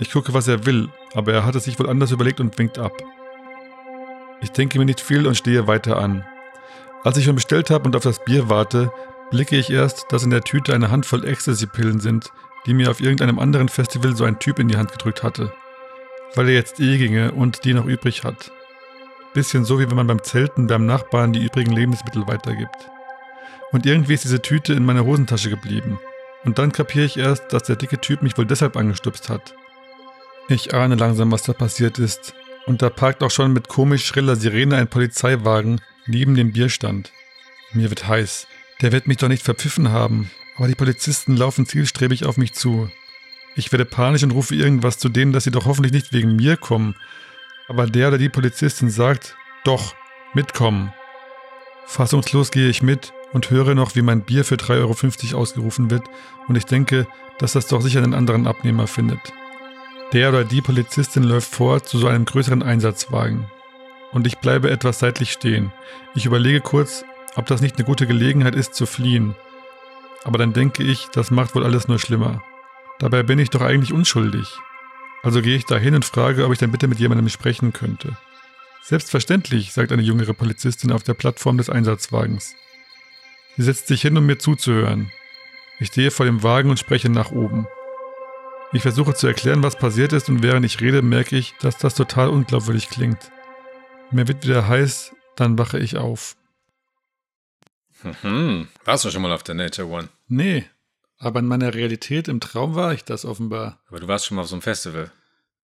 Speaker 4: Ich gucke, was er will, aber er hat es sich wohl anders überlegt und winkt ab. Ich denke mir nicht viel und stehe weiter an. Als ich schon bestellt habe und auf das Bier warte, blicke ich erst, dass in der Tüte eine Handvoll Ecstasy-Pillen sind, die mir auf irgendeinem anderen Festival so ein Typ in die Hand gedrückt hatte. Weil er jetzt eh ginge und die noch übrig hat. Bisschen so, wie wenn man beim Zelten beim Nachbarn die übrigen Lebensmittel weitergibt. Und irgendwie ist diese Tüte in meiner Hosentasche geblieben. Und dann kapiere ich erst, dass der dicke Typ mich wohl deshalb angestupst hat. Ich ahne langsam, was da passiert ist. Und da parkt auch schon mit komisch schriller Sirene ein Polizeiwagen neben dem Bierstand. Mir wird heiß. Der wird mich doch nicht verpfiffen haben. Aber die Polizisten laufen zielstrebig auf mich zu. Ich werde panisch und rufe irgendwas zu denen, dass sie doch hoffentlich nicht wegen mir kommen. Aber der oder die Polizistin sagt, doch, mitkommen. Fassungslos gehe ich mit und höre noch, wie mein Bier für 3,50 Euro ausgerufen wird und ich denke, dass das doch sicher einen anderen Abnehmer findet. Der oder die Polizistin läuft vor zu so einem größeren Einsatzwagen. Und ich bleibe etwas seitlich stehen. Ich überlege kurz, ob das nicht eine gute Gelegenheit ist zu fliehen. Aber dann denke ich, das macht wohl alles nur schlimmer. Dabei bin ich doch eigentlich unschuldig. Also gehe ich dahin und frage, ob ich dann bitte mit jemandem sprechen könnte. Selbstverständlich, sagt eine jüngere Polizistin auf der Plattform des Einsatzwagens. Sie setzt sich hin, um mir zuzuhören. Ich stehe vor dem Wagen und spreche nach oben. Ich versuche zu erklären, was passiert ist, und während ich rede, merke ich, dass das total unglaubwürdig klingt. Mir wird wieder heiß, dann wache ich auf.
Speaker 5: Mhm. Warst du schon mal auf der Nature One?
Speaker 4: Nee, Aber in meiner Realität im Traum war ich das offenbar.
Speaker 5: Aber du warst schon mal auf so einem Festival.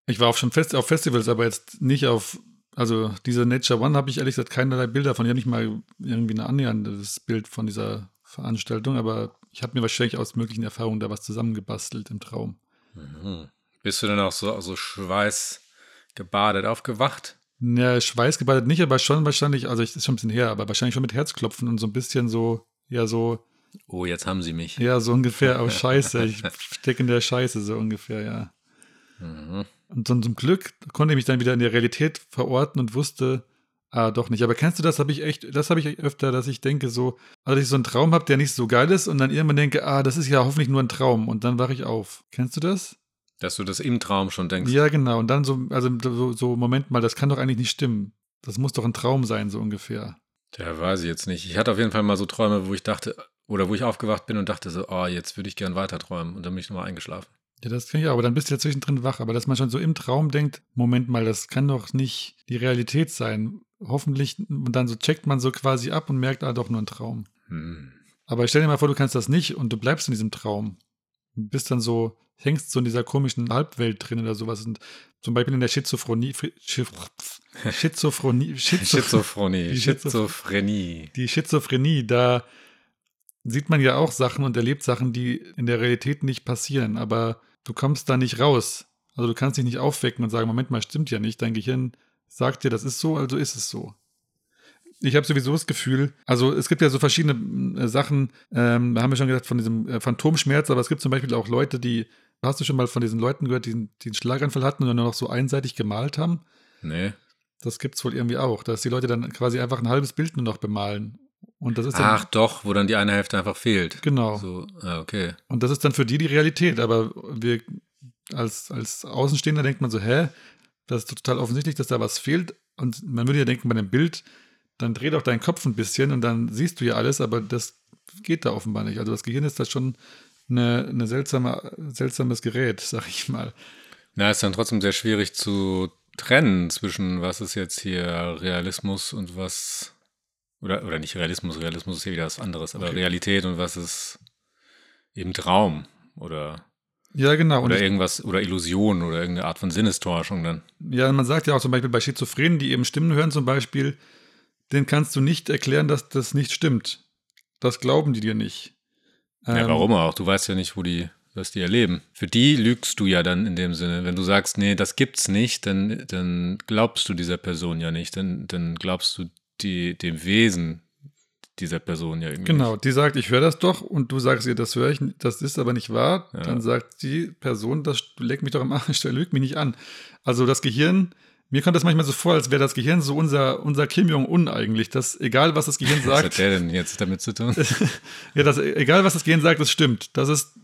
Speaker 4: Ich war auch schon fest auf Festivals, aber jetzt nicht auf, also diese Nature One habe ich ehrlich gesagt keinerlei Bilder von. Ich habe nicht mal irgendwie ein annäherndes Bild von dieser Veranstaltung, aber ich habe mir wahrscheinlich aus möglichen Erfahrungen da was zusammengebastelt im Traum.
Speaker 5: Mhm. Bist du dann auch so, so schweißgebadet aufgewacht?
Speaker 4: Ja, schweißgebadet nicht, aber schon wahrscheinlich, also ich ist schon ein bisschen her, aber wahrscheinlich schon mit Herzklopfen und so ein bisschen so, ja, so,
Speaker 5: Oh, jetzt haben sie mich.
Speaker 4: ja, so ungefähr, oh Scheiße, ich stecke in der Scheiße, so ungefähr, ja.
Speaker 5: Mhm.
Speaker 4: Und dann zum Glück konnte ich mich dann wieder in der Realität verorten und wusste, ah, doch nicht. Aber kennst du das? Habe ich echt, das habe ich öfter, dass ich denke so, also dass ich so einen Traum habe, der nicht so geil ist und dann irgendwann denke, ah, das ist ja hoffentlich nur ein Traum und dann wache ich auf. Kennst du das?
Speaker 5: Dass du das im Traum schon denkst.
Speaker 4: Ja, genau. Und dann so, also so, so, Moment mal, das kann doch eigentlich nicht stimmen. Das muss doch ein Traum sein, so ungefähr.
Speaker 5: Ja, weiß ich jetzt nicht. Ich hatte auf jeden Fall mal so Träume, wo ich dachte, oder wo ich aufgewacht bin und dachte so, oh, jetzt würde ich gern weiter träumen. Und dann bin ich nochmal eingeschlafen.
Speaker 4: Ja, das kann ich auch, aber dann bist du ja zwischendrin wach. Aber dass man schon so im Traum denkt, Moment mal, das kann doch nicht die Realität sein. Hoffentlich, und dann so checkt man so quasi ab und merkt, ah, doch nur ein Traum.
Speaker 5: Hm.
Speaker 4: Aber stell dir mal vor, du kannst das nicht und du bleibst in diesem Traum. Und bist dann so, hängst so in dieser komischen Halbwelt drin oder sowas. Und zum Beispiel in der Schizophrenie, Schizophrenie,
Speaker 5: Schizophrenie,
Speaker 4: Die Schizo-
Speaker 5: Schizophrenie.
Speaker 4: die Schizophrenie, da sieht man ja auch Sachen und erlebt Sachen, die in der Realität nicht passieren, aber du kommst da nicht raus. Also du kannst dich nicht aufwecken und sagen, Moment mal, stimmt ja nicht. Dein Gehirn sagt dir, das ist so, also ist es so. Ich habe sowieso das Gefühl, also es gibt ja so verschiedene äh, Sachen, ähm, da haben wir schon gesagt von diesem äh, Phantomschmerz, aber es gibt zum Beispiel auch Leute, die, hast du schon mal von diesen Leuten gehört, die, die einen Schlaganfall hatten und dann nur noch so einseitig gemalt haben?
Speaker 5: Nee.
Speaker 4: Das gibt es wohl irgendwie auch, dass die Leute dann quasi einfach ein halbes Bild nur noch bemalen. Und das ist dann,
Speaker 5: Ach doch, wo dann die eine Hälfte einfach fehlt.
Speaker 4: genau.
Speaker 5: So, ah, okay.
Speaker 4: Und das ist dann für die die Realität. Aber wir als, als Außenstehender denkt man so, hä, das ist total offensichtlich, dass da was fehlt. Und man würde ja denken, bei dem Bild, dann dreh doch deinen Kopf ein bisschen und dann siehst du ja alles, aber das geht da offenbar nicht. Also das Gehirn ist da schon eine, eine seltsame, seltsames Gerät, sag ich mal.
Speaker 5: Na, ist dann trotzdem sehr schwierig zu trennen zwischen was ist jetzt hier Realismus und was oder oder nicht Realismus, Realismus ist hier wieder was anderes, aber
Speaker 4: Okay.
Speaker 5: Realität und was ist eben Traum oder
Speaker 4: Ja, genau.
Speaker 5: Oder
Speaker 4: ich,
Speaker 5: irgendwas oder Illusion oder irgendeine Art von Sinnestäuschung dann.
Speaker 4: ja, man sagt ja auch zum Beispiel bei Schizophrenen, die eben Stimmen hören zum Beispiel, den kannst du nicht erklären, dass das nicht stimmt. Das glauben die dir nicht.
Speaker 5: Ja,
Speaker 4: Ähm,
Speaker 5: warum auch? Du weißt ja nicht, wo die, was die erleben. Für die lügst du ja dann in dem Sinne. Wenn du sagst, nee, das gibt's nicht, dann, dann glaubst du dieser Person ja nicht. Dann, dann glaubst du die, dem Wesen dieser Person ja irgendwie.
Speaker 4: Genau, die sagt, ich höre das doch und du sagst ihr, das höre ich, nicht, das ist aber nicht wahr.
Speaker 5: Ja.
Speaker 4: Dann sagt die Person, das leck mich doch am Arsch, lügt mich nicht an. Also das Gehirn, mir kommt das manchmal so vor, als wäre das Gehirn so unser, unser Kim Jong-un eigentlich, dass egal was das Gehirn
Speaker 5: Was hat
Speaker 4: sagt,
Speaker 5: der denn jetzt damit zu tun?
Speaker 4: ja, das, egal was das Gehirn sagt, das stimmt. Das ist,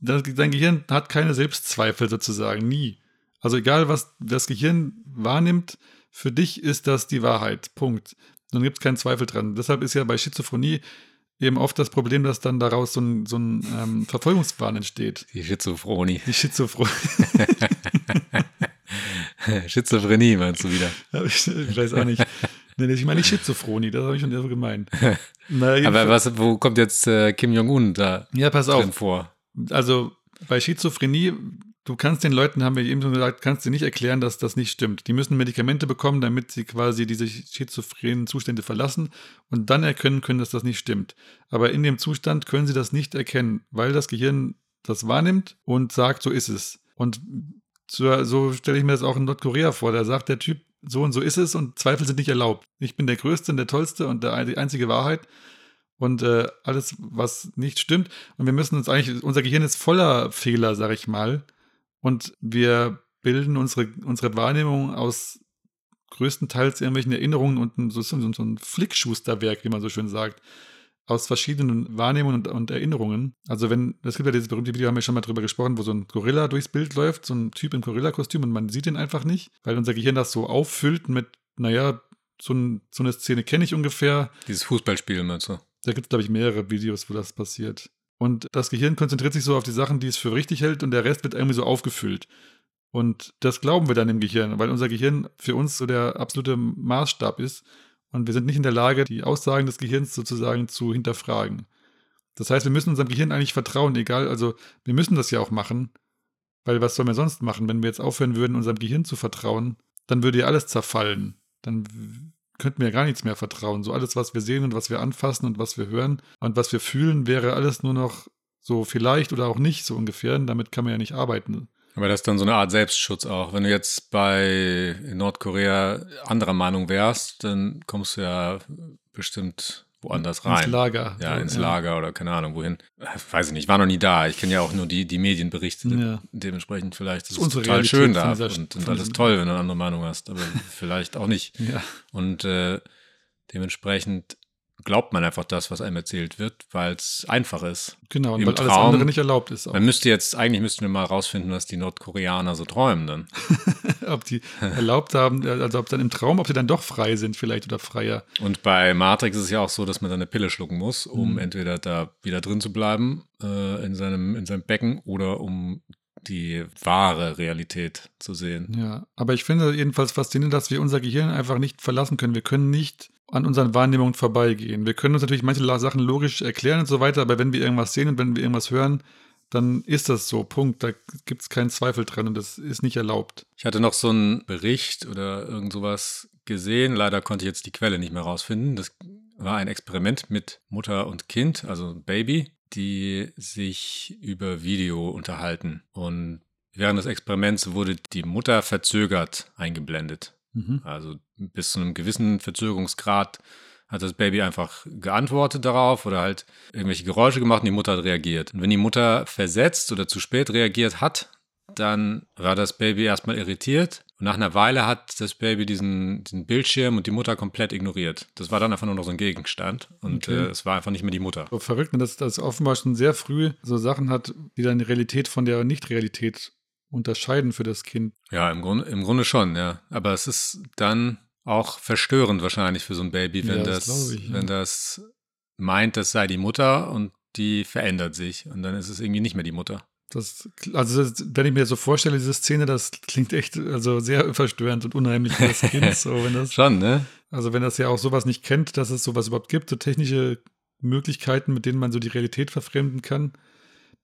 Speaker 4: das, dein Gehirn hat keine Selbstzweifel sozusagen, nie. Also egal was das Gehirn wahrnimmt, für dich ist das die Wahrheit, Punkt. Dann gibt es keinen Zweifel dran. Deshalb ist ja bei Schizophrenie eben oft das Problem, dass dann daraus so ein, so ein ähm, Verfolgungswahn entsteht.
Speaker 5: Die Schizophrenie.
Speaker 4: Die Schizophrenie,
Speaker 5: Schizophrenie meinst du wieder.
Speaker 4: ich, ich weiß auch nicht. Nee, ich meine die Schizophrenie, das habe ich schon so gemeint. Na,
Speaker 5: Aber was, wo kommt jetzt äh, Kim Jong-un da
Speaker 4: ja, pass auf.
Speaker 5: vor?
Speaker 4: also bei Schizophrenie, du kannst den Leuten, haben wir eben schon gesagt, kannst du nicht erklären, dass das nicht stimmt. Die müssen Medikamente bekommen, damit sie quasi diese schizophrenen Zustände verlassen und dann erkennen können, dass das nicht stimmt. Aber in dem Zustand können sie das nicht erkennen, weil das Gehirn das wahrnimmt und sagt, so ist es. Und so, so stelle ich mir das auch in Nordkorea vor. Da sagt der Typ, so und so ist es und Zweifel sind nicht erlaubt. Ich bin der Größte und der Tollste und der, die einzige Wahrheit und äh, alles, was nicht stimmt. Und wir müssen uns eigentlich, unser Gehirn ist voller Fehler, sag ich mal. Und wir bilden unsere, unsere Wahrnehmung aus größtenteils irgendwelchen Erinnerungen und so, so, so ein Flickschusterwerk, wie man so schön sagt, aus verschiedenen Wahrnehmungen und, und Erinnerungen. Also wenn, es gibt ja dieses berühmte Video, haben wir schon mal drüber gesprochen, wo so ein Gorilla durchs Bild läuft, so ein Typ im Gorilla-Kostüm und man sieht ihn einfach nicht, weil unser Gehirn das so auffüllt mit, naja, so, ein, so eine Szene kenne ich ungefähr,
Speaker 5: Dieses Fußballspiel meinst du?
Speaker 4: da gibt es, glaube ich, mehrere Videos, wo das passiert. Und das Gehirn konzentriert sich so auf die Sachen, die es für richtig hält, und der Rest wird irgendwie so aufgefüllt. Und das glauben wir dann im Gehirn, weil unser Gehirn für uns so der absolute Maßstab ist. Und wir sind nicht in der Lage, die Aussagen des Gehirns sozusagen zu hinterfragen. Das heißt, wir müssen unserem Gehirn eigentlich vertrauen, egal, also wir müssen das ja auch machen, weil was sollen wir sonst machen? Wenn wir jetzt aufhören würden, unserem Gehirn zu vertrauen, dann würde ja alles zerfallen. Dann könnten wir ja gar nichts mehr vertrauen. So alles, was wir sehen und was wir anfassen und was wir hören und was wir fühlen, wäre alles nur noch so vielleicht oder auch nicht so ungefähr. Und damit kann man ja nicht arbeiten.
Speaker 5: Aber das ist dann so eine Art Selbstschutz auch. Wenn du jetzt bei Nordkorea anderer Meinung wärst, dann kommst du ja bestimmt woanders rein.
Speaker 4: Ins Lager.
Speaker 5: Ja, ins Lager oder keine Ahnung, wohin. Weiß ich nicht, ich war noch nie da. Ich kenne ja auch nur die, die Medienberichte.
Speaker 4: Ja.
Speaker 5: Dementsprechend vielleicht ist es total
Speaker 4: Realität
Speaker 5: schön da
Speaker 4: dieser-
Speaker 5: und, und alles toll, wenn du eine andere Meinung hast, aber vielleicht auch nicht.
Speaker 4: Ja.
Speaker 5: Und äh, dementsprechend glaubt man einfach das, was einem erzählt wird, weil es einfach ist.
Speaker 4: Genau, und
Speaker 5: Im
Speaker 4: weil alles
Speaker 5: Traum-
Speaker 4: andere nicht erlaubt ist. Auch.
Speaker 5: Man müsste jetzt, eigentlich müssten wir mal rausfinden, was die Nordkoreaner so träumen dann.
Speaker 4: ob die erlaubt haben, also ob dann im Traum, ob sie dann doch frei sind vielleicht oder freier.
Speaker 5: Und bei Matrix ist es ja auch so, dass man dann eine Pille schlucken muss, um
Speaker 4: Mhm.
Speaker 5: entweder da wieder drin zu bleiben äh, in, seinem, in seinem Becken oder um die wahre Realität zu sehen.
Speaker 4: Ja, aber ich finde jedenfalls faszinierend, dass wir unser Gehirn einfach nicht verlassen können. Wir können nicht an unseren Wahrnehmungen vorbeigehen. Wir können uns natürlich manche Sachen logisch erklären und so weiter, aber wenn wir irgendwas sehen und wenn wir irgendwas hören, dann ist das so. Punkt. Da gibt es keinen Zweifel dran und das ist nicht erlaubt.
Speaker 5: Ich hatte noch so einen Bericht oder irgend sowas gesehen. Leider konnte ich jetzt die Quelle nicht mehr rausfinden. Das war ein Experiment mit Mutter und Kind, also Baby, die sich über Video unterhalten. Und während des Experiments wurde die Mutter verzögert eingeblendet.
Speaker 4: Mhm.
Speaker 5: Also bis zu einem gewissen Verzögerungsgrad hat das Baby einfach geantwortet darauf oder halt irgendwelche Geräusche gemacht und die Mutter hat reagiert. Und wenn die Mutter versetzt oder zu spät reagiert hat, dann war das Baby erstmal irritiert und nach einer Weile hat das Baby diesen, diesen Bildschirm und die Mutter komplett ignoriert. Das war dann einfach nur noch so ein Gegenstand und
Speaker 4: Okay.
Speaker 5: äh, es war einfach nicht mehr die Mutter.
Speaker 4: So verrückt, dass das offenbar schon sehr früh so Sachen hat, die dann die Realität von der Nicht-Realität unterscheiden für das Kind.
Speaker 5: Ja, im Grunde, im Grunde schon, ja. Aber es ist dann auch verstörend wahrscheinlich für so ein Baby, wenn
Speaker 4: Ja, das
Speaker 5: das,
Speaker 4: ich, ja.
Speaker 5: wenn das meint, das sei die Mutter und die verändert sich und dann ist es irgendwie nicht mehr die Mutter.
Speaker 4: Das, also das, wenn ich mir so vorstelle, diese Szene, das klingt echt also sehr verstörend und unheimlich für das Kind. so, wenn das,
Speaker 5: Schon, ne?
Speaker 4: also wenn das ja auch sowas nicht kennt, dass es sowas überhaupt gibt, so technische Möglichkeiten, mit denen man so die Realität verfremden kann.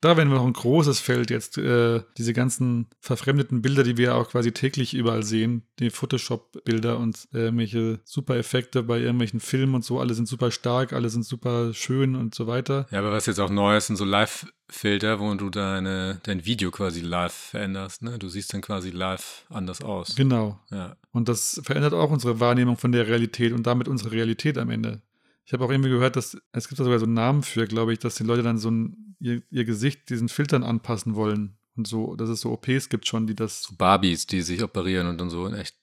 Speaker 4: Da wären wir noch ein großes Feld jetzt, äh, diese ganzen verfremdeten Bilder, die wir auch quasi täglich überall sehen, die Photoshop-Bilder und äh, irgendwelche super Effekte bei irgendwelchen Filmen und so, alle sind super stark, alle sind super schön und so weiter.
Speaker 5: Ja, aber was jetzt auch neu ist, sind so Live-Filter, wo du deine, dein Video quasi live veränderst, ne? Du siehst dann quasi live anders aus.
Speaker 4: Genau.
Speaker 5: Ja.
Speaker 4: Und das verändert auch unsere Wahrnehmung von der Realität und damit unsere Realität am Ende. Ich habe auch irgendwie gehört, dass es gibt da sogar so einen Namen für, glaube ich, dass die Leute dann so ein, ihr, ihr Gesicht diesen Filtern anpassen wollen. Und so, dass es so OPs gibt schon, die das.
Speaker 5: Barbies, die sich operieren und dann so in echt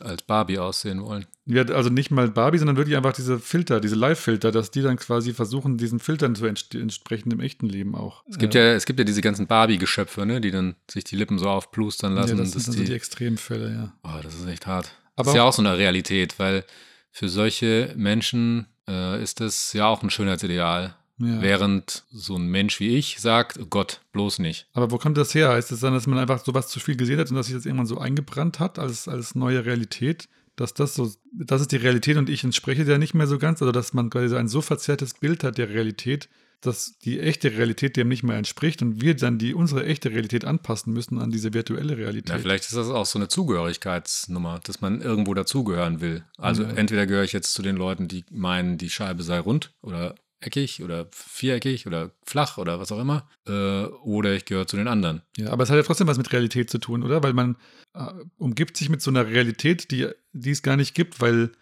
Speaker 5: als Barbie aussehen wollen.
Speaker 4: Ja, also nicht mal Barbie, sondern wirklich einfach diese Filter, diese Live-Filter, dass die dann quasi versuchen, diesen Filtern zu entst- entsprechen im echten Leben auch.
Speaker 5: Es gibt ja, es gibt ja diese ganzen Barbie-Geschöpfe, ne, die dann sich die Lippen so aufplustern lassen.
Speaker 4: ja, das sind dann so
Speaker 5: die,
Speaker 4: die Extremfälle, ja.
Speaker 5: oh, das ist echt hart.
Speaker 4: Aber
Speaker 5: das ist ja
Speaker 4: auch
Speaker 5: so eine Realität, weil für solche Menschen äh, ist das ja auch ein Schönheitsideal.
Speaker 4: ja.
Speaker 5: Während so ein Mensch wie ich sagt, oh Gott, bloß nicht.
Speaker 4: Aber wo kommt das her? Heißt es dann, dass man einfach sowas zu viel gesehen hat und dass sich das irgendwann so eingebrannt hat als, als neue Realität? Dass das so, das ist die Realität und ich entspreche der nicht mehr so ganz, also dass man quasi so ein so verzerrtes Bild hat der Realität, dass die echte Realität dem nicht mehr entspricht und wir dann die unsere echte Realität anpassen müssen an diese virtuelle Realität.
Speaker 5: Ja, vielleicht ist das auch so eine Zugehörigkeitsnummer, dass man irgendwo dazugehören will. Also
Speaker 4: Ja.
Speaker 5: entweder gehöre ich jetzt zu den Leuten, die meinen, die Scheibe sei rund oder eckig oder viereckig oder flach oder was auch immer, äh, oder ich gehöre zu den anderen.
Speaker 4: Ja, aber es hat ja trotzdem was mit Realität zu tun, oder? Weil man äh, umgibt sich mit so einer Realität, die, die es gar nicht gibt, weil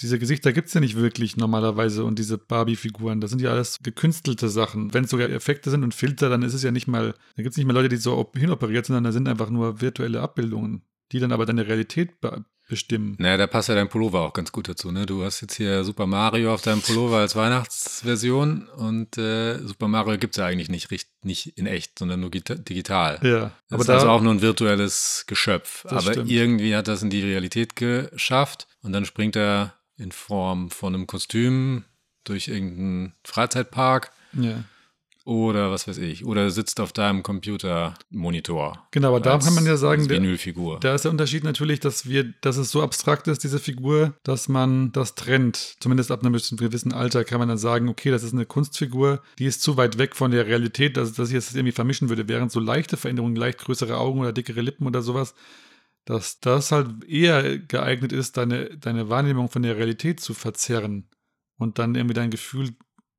Speaker 4: diese Gesichter gibt es ja nicht wirklich normalerweise und diese Barbie-Figuren, das sind ja alles gekünstelte Sachen. Wenn es sogar Effekte sind und Filter, dann ist es ja nicht mal, da gibt es nicht mal Leute, die so op- hinoperiert sind, sondern da sind einfach nur virtuelle Abbildungen, die dann aber deine Realität be bestimmen.
Speaker 5: Naja, da passt ja dein Pullover auch ganz gut dazu. Ne? Du hast jetzt hier Super Mario auf deinem Pullover als Weihnachtsversion und äh, Super Mario gibt es ja eigentlich nicht, nicht in echt, sondern nur gita- digital.
Speaker 4: Ja,
Speaker 5: Das
Speaker 4: aber
Speaker 5: ist
Speaker 4: da
Speaker 5: also auch nur ein virtuelles Geschöpf. Aber
Speaker 4: stimmt.
Speaker 5: irgendwie hat das in die Realität geschafft und dann springt er in Form von einem Kostüm durch irgendeinen Freizeitpark
Speaker 4: ja.
Speaker 5: oder was weiß ich, oder sitzt auf deinem Computermonitor.
Speaker 4: Genau, aber da kann man ja sagen, der-. Da ist der Unterschied natürlich, dass wir, dass es so abstrakt ist, diese Figur, dass man das trennt. Zumindest ab einem gewissen Alter kann man dann sagen, okay, das ist eine Kunstfigur, die ist zu weit weg von der Realität, dass, dass ich es irgendwie vermischen würde, während so leichte Veränderungen, leicht größere Augen oder dickere Lippen oder sowas, dass das halt eher geeignet ist, deine, deine Wahrnehmung von der Realität zu verzerren und dann irgendwie dein Gefühl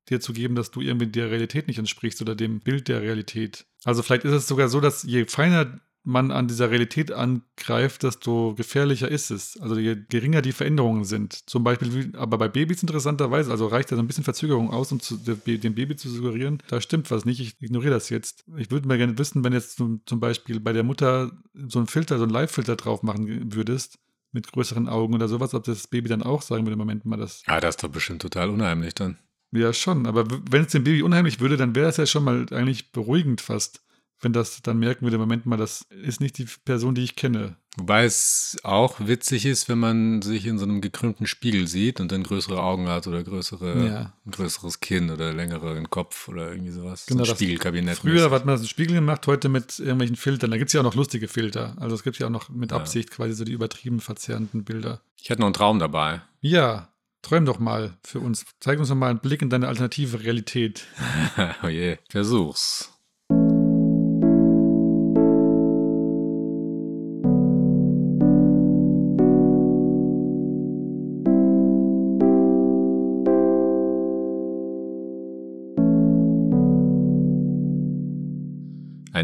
Speaker 4: dir zu geben, dass du irgendwie der Realität nicht entsprichst oder dem Bild der Realität. Also vielleicht ist es sogar so, dass je feiner man an dieser Realität angreift, desto gefährlicher ist es. Also je geringer die Veränderungen sind. Zum Beispiel, wie, aber bei Babys interessanterweise, also reicht da so ein bisschen Verzögerung aus, um zu, dem Baby zu suggerieren, da stimmt was nicht, ich ignoriere das jetzt. Ich würde mal gerne wissen, wenn jetzt zum, zum Beispiel bei der Mutter so ein Filter, so ein Live-Filter drauf machen würdest, mit größeren Augen oder sowas, ob das Baby dann auch sagen würde, Moment mal, das
Speaker 5: Ah, das ist doch bestimmt total unheimlich dann.
Speaker 4: ja, schon. Aber wenn es dem Baby unheimlich würde, dann wäre es ja schon mal eigentlich beruhigend fast. Wenn das dann merken würde, Moment mal, das ist nicht die Person, die ich kenne.
Speaker 5: Wobei es auch witzig ist, wenn man sich in so einem gekrümmten Spiegel sieht und dann größere Augen hat oder größere,
Speaker 4: Ja.
Speaker 5: ein größeres Kinn oder längeren Kopf oder irgendwie sowas.
Speaker 4: Genau,
Speaker 5: so Spiegelkabinett.
Speaker 4: Früher hat man das in Spiegel gemacht, heute mit irgendwelchen Filtern. Da gibt es ja auch noch lustige Filter. Also es gibt ja auch noch mit
Speaker 5: Ja.
Speaker 4: Absicht quasi so die übertrieben verzerrenden Bilder.
Speaker 5: Ich hatte noch einen Traum dabei.
Speaker 4: Ja, träum doch mal für uns. Zeig uns doch mal einen Blick in deine alternative Realität.
Speaker 5: oh je, versuch's.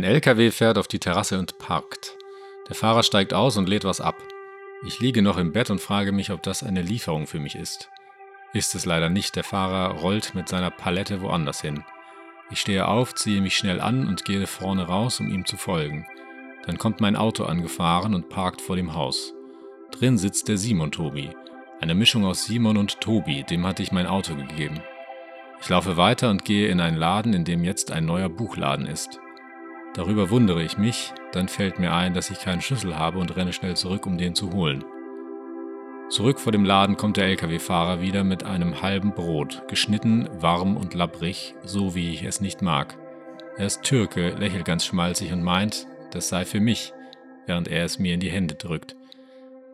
Speaker 5: LKW fährt auf die Terrasse und parkt. Der Fahrer steigt aus und lädt was ab. Ich liege noch im Bett und frage mich, ob das eine Lieferung für mich ist. Ist es leider nicht, der Fahrer rollt mit seiner Palette woanders hin. Ich stehe auf, ziehe mich schnell an und gehe vorne raus, um ihm zu folgen. Dann kommt mein Auto angefahren und parkt vor dem Haus. Drin sitzt der Simon Tobi. Eine Mischung aus Simon und Tobi, dem hatte ich mein Auto gegeben. Ich laufe weiter und gehe in einen Laden, in dem jetzt ein neuer Buchladen ist. Darüber wundere ich mich, dann fällt mir ein, dass ich keinen Schlüssel habe und renne schnell zurück, um den zu holen. Zurück vor dem Laden kommt der Lkw-Fahrer wieder mit einem halben Brot, geschnitten, warm und labbrig, so wie ich es nicht mag. Er ist Türke, lächelt ganz schmalzig und meint, das sei für mich, während er es mir in die Hände drückt.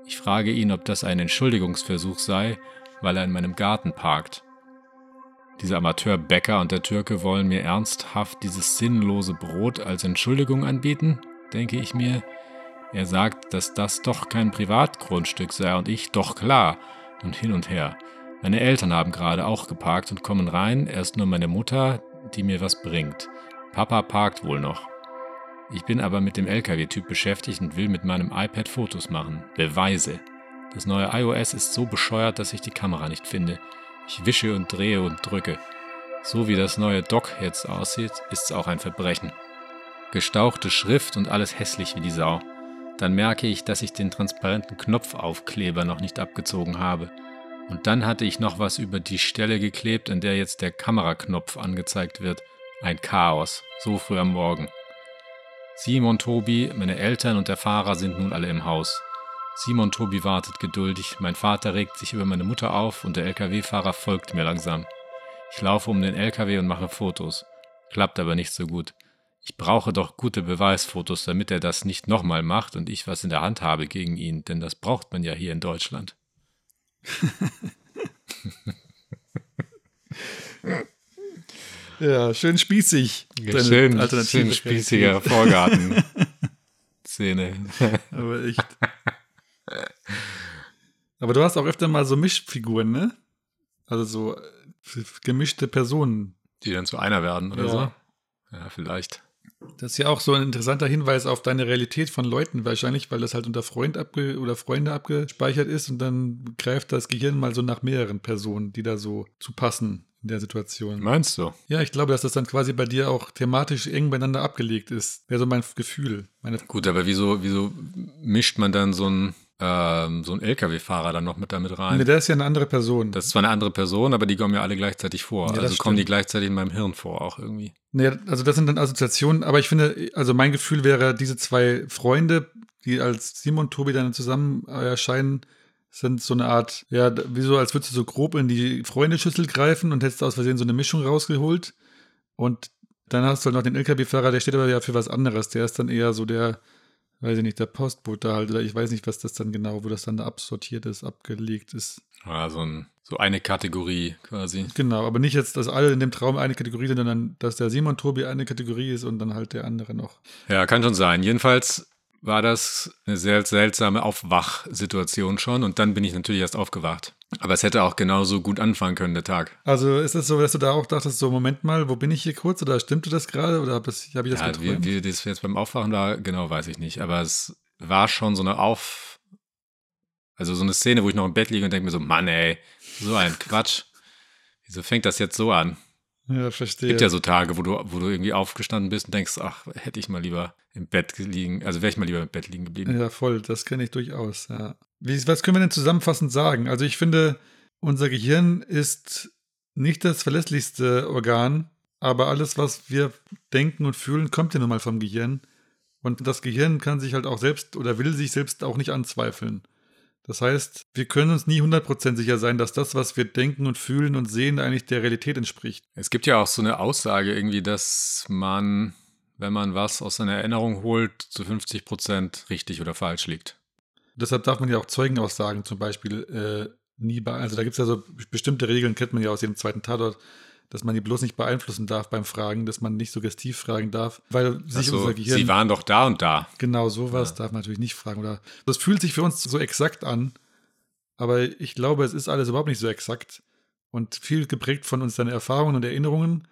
Speaker 5: Ich frage ihn, ob das ein Entschuldigungsversuch sei, weil er in meinem Garten parkt. Dieser Amateurbäcker und der Türke wollen mir ernsthaft dieses sinnlose Brot als Entschuldigung anbieten, denke ich mir. Er sagt, dass das doch kein Privatgrundstück sei und ich doch klar und hin und her. Meine Eltern haben gerade auch geparkt und kommen rein, erst nur meine Mutter, die mir was bringt. Papa parkt wohl noch. Ich bin aber mit dem LKW-Typ beschäftigt und will mit meinem iPad Fotos machen. Beweise. Das neue iOS ist so bescheuert, dass ich die Kamera nicht finde. Ich wische und drehe und drücke. So wie das neue Dock jetzt aussieht, ist's auch ein Verbrechen. Gestauchte Schrift und alles hässlich wie die Sau. Dann merke ich, dass ich den transparenten Knopfaufkleber noch nicht abgezogen habe. Und dann hatte ich noch was über die Stelle geklebt, an der jetzt der Kameraknopf angezeigt wird. Ein Chaos, so früh am Morgen. Simon, Tobi, meine Eltern und der Fahrer sind nun alle im Haus. Simon Tobi wartet geduldig, mein Vater regt sich über meine Mutter auf und der LKW-Fahrer folgt mir langsam. Ich laufe um den LKW und mache Fotos. Klappt aber nicht so gut. Ich brauche doch gute Beweisfotos, damit er das nicht nochmal macht und ich was in der Hand habe gegen ihn, denn das braucht man ja hier in Deutschland.
Speaker 4: Ja, schön spießig. deine
Speaker 5: schön, schön spießiger Vorgarten. Szene.
Speaker 4: Aber echt. Aber du hast auch öfter mal so Mischfiguren, ne? Also so äh, gemischte Personen.
Speaker 5: Die dann zu einer werden oder
Speaker 4: Ja.
Speaker 5: so? Ja, vielleicht.
Speaker 4: Das ist ja auch so ein interessanter Hinweis auf deine Realität von Leuten wahrscheinlich, weil das halt unter Freund abge oder Freunde abgespeichert ist und dann greift das Gehirn mal so nach mehreren Personen, die da so zu passen in der Situation.
Speaker 5: Meinst du?
Speaker 4: Ja, ich glaube, dass das dann quasi bei dir auch thematisch eng beieinander abgelegt ist. Wäre so mein Gefühl. Meine
Speaker 5: Gut, aber wieso, wieso mischt man dann so einen, ähm, so einen LKW-Fahrer dann noch mit damit rein?
Speaker 4: Nee, der ist ja eine andere Person.
Speaker 5: Das ist zwar eine andere Person, aber die kommen ja alle gleichzeitig vor.
Speaker 4: Ja,
Speaker 5: also kommen die gleichzeitig in meinem Hirn vor auch irgendwie.
Speaker 4: Nee, also das sind dann Assoziationen, aber ich finde, also mein Gefühl wäre, diese zwei Freunde, die als Simon und Tobi dann zusammen erscheinen, sind so eine Art, ja, d- wie so, als würdest du so grob in die Freundeschüssel greifen und hättest aus Versehen so eine Mischung rausgeholt. Und Dann hast du halt noch den LKW-Fahrer, der steht aber ja für was anderes. Der ist dann eher so der, weiß ich nicht, der Postbote halt, oder ich weiß nicht, was das dann genau, wo das dann da absortiert ist, abgelegt ist.
Speaker 5: Ja, so, ein, so eine Kategorie quasi.
Speaker 4: Genau, aber nicht jetzt, dass alle in dem Traum eine Kategorie sind, sondern dass der Simon Tobi eine Kategorie ist und dann halt der andere noch.
Speaker 5: Ja, kann schon sein. Jedenfalls war das eine sehr seltsame Aufwachsituation schon und dann bin ich natürlich erst aufgewacht. Aber es hätte auch genauso gut anfangen können, der Tag.
Speaker 4: Also ist es so, dass du da auch dachtest, so Moment mal, wo bin ich hier kurz oder stimmte das gerade oder habe hab ich das
Speaker 5: Ja, wie,
Speaker 4: geträumt?
Speaker 5: wie das jetzt beim Aufwachen war, genau weiß ich nicht. Aber es war schon so eine Auf... Also so eine Szene, wo ich noch im Bett liege und denke mir so, Mann ey, so ein Quatsch. Wieso fängt das jetzt so an?
Speaker 4: Ja,
Speaker 5: Es
Speaker 4: verstehe.
Speaker 5: gibt ja so Tage, wo du, wo du irgendwie aufgestanden bist und denkst, ach, hätte ich mal lieber im Bett liegen, also wäre ich mal lieber im Bett liegen geblieben.
Speaker 4: Ja, voll, das kenne ich durchaus, ja. Wie, was können wir denn zusammenfassend sagen? Also ich finde, unser Gehirn ist nicht das verlässlichste Organ, aber alles, was wir denken und fühlen, kommt ja nun mal vom Gehirn. Und das Gehirn kann sich halt auch selbst oder will sich selbst auch nicht anzweifeln. Das heißt, wir können uns nie 100% sicher sein, dass das, was wir denken und fühlen und sehen, eigentlich der Realität entspricht.
Speaker 5: Es gibt ja auch so eine Aussage irgendwie, dass man, wenn man was aus seiner Erinnerung holt, zu 50 Prozent richtig oder falsch liegt.
Speaker 4: Deshalb darf man ja auch Zeugenaussagen zum Beispiel äh, nie bei, also da gibt es ja so bestimmte Regeln, kennt man ja aus dem zweiten Tatort, dass man die bloß nicht beeinflussen darf beim Fragen, dass man nicht suggestiv fragen darf, weil sich
Speaker 5: Also,
Speaker 4: unser Gehirn
Speaker 5: sie waren doch da und da.
Speaker 4: genau sowas darf man natürlich nicht fragen oder? Das fühlt sich für uns so exakt an, aber ich glaube, es ist alles überhaupt nicht so exakt und viel geprägt von unseren Erfahrungen und Erinnerungen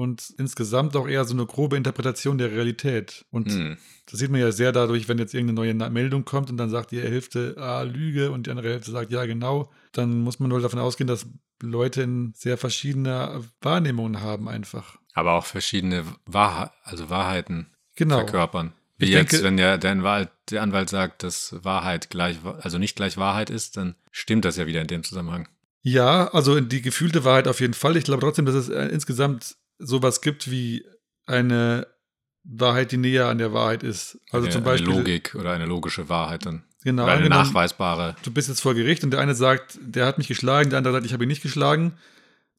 Speaker 4: und insgesamt auch eher so eine grobe Interpretation der Realität und
Speaker 5: Hm.
Speaker 4: das sieht man ja sehr dadurch, wenn jetzt irgendeine neue Meldung kommt und dann sagt die Hälfte, ah, Lüge und die andere Hälfte sagt, ja, genau. Dann muss man wohl davon ausgehen, dass Leute in sehr verschiedene Wahrnehmungen haben einfach.
Speaker 5: Aber auch verschiedene Wahrheit, also Wahrheiten
Speaker 4: Genau.
Speaker 5: verkörpern. Wie
Speaker 4: Ich
Speaker 5: jetzt,
Speaker 4: denke-
Speaker 5: wenn der, der, Anwalt, der Anwalt sagt, dass Wahrheit gleich, also nicht gleich Wahrheit ist, dann stimmt das ja wieder in dem Zusammenhang.
Speaker 4: Ja, also die gefühlte Wahrheit auf jeden Fall. Ich glaube trotzdem, dass es äh, insgesamt sowas gibt wie eine Wahrheit, die näher an der Wahrheit ist. Also
Speaker 5: eine,
Speaker 4: zum Beispiel.
Speaker 5: eine Logik oder eine logische Wahrheit dann.
Speaker 4: Genau,
Speaker 5: oder eine
Speaker 4: angenommen-
Speaker 5: nachweisbare.
Speaker 4: du bist jetzt vor Gericht und der eine sagt, der hat mich geschlagen, der andere sagt, ich habe ihn nicht geschlagen.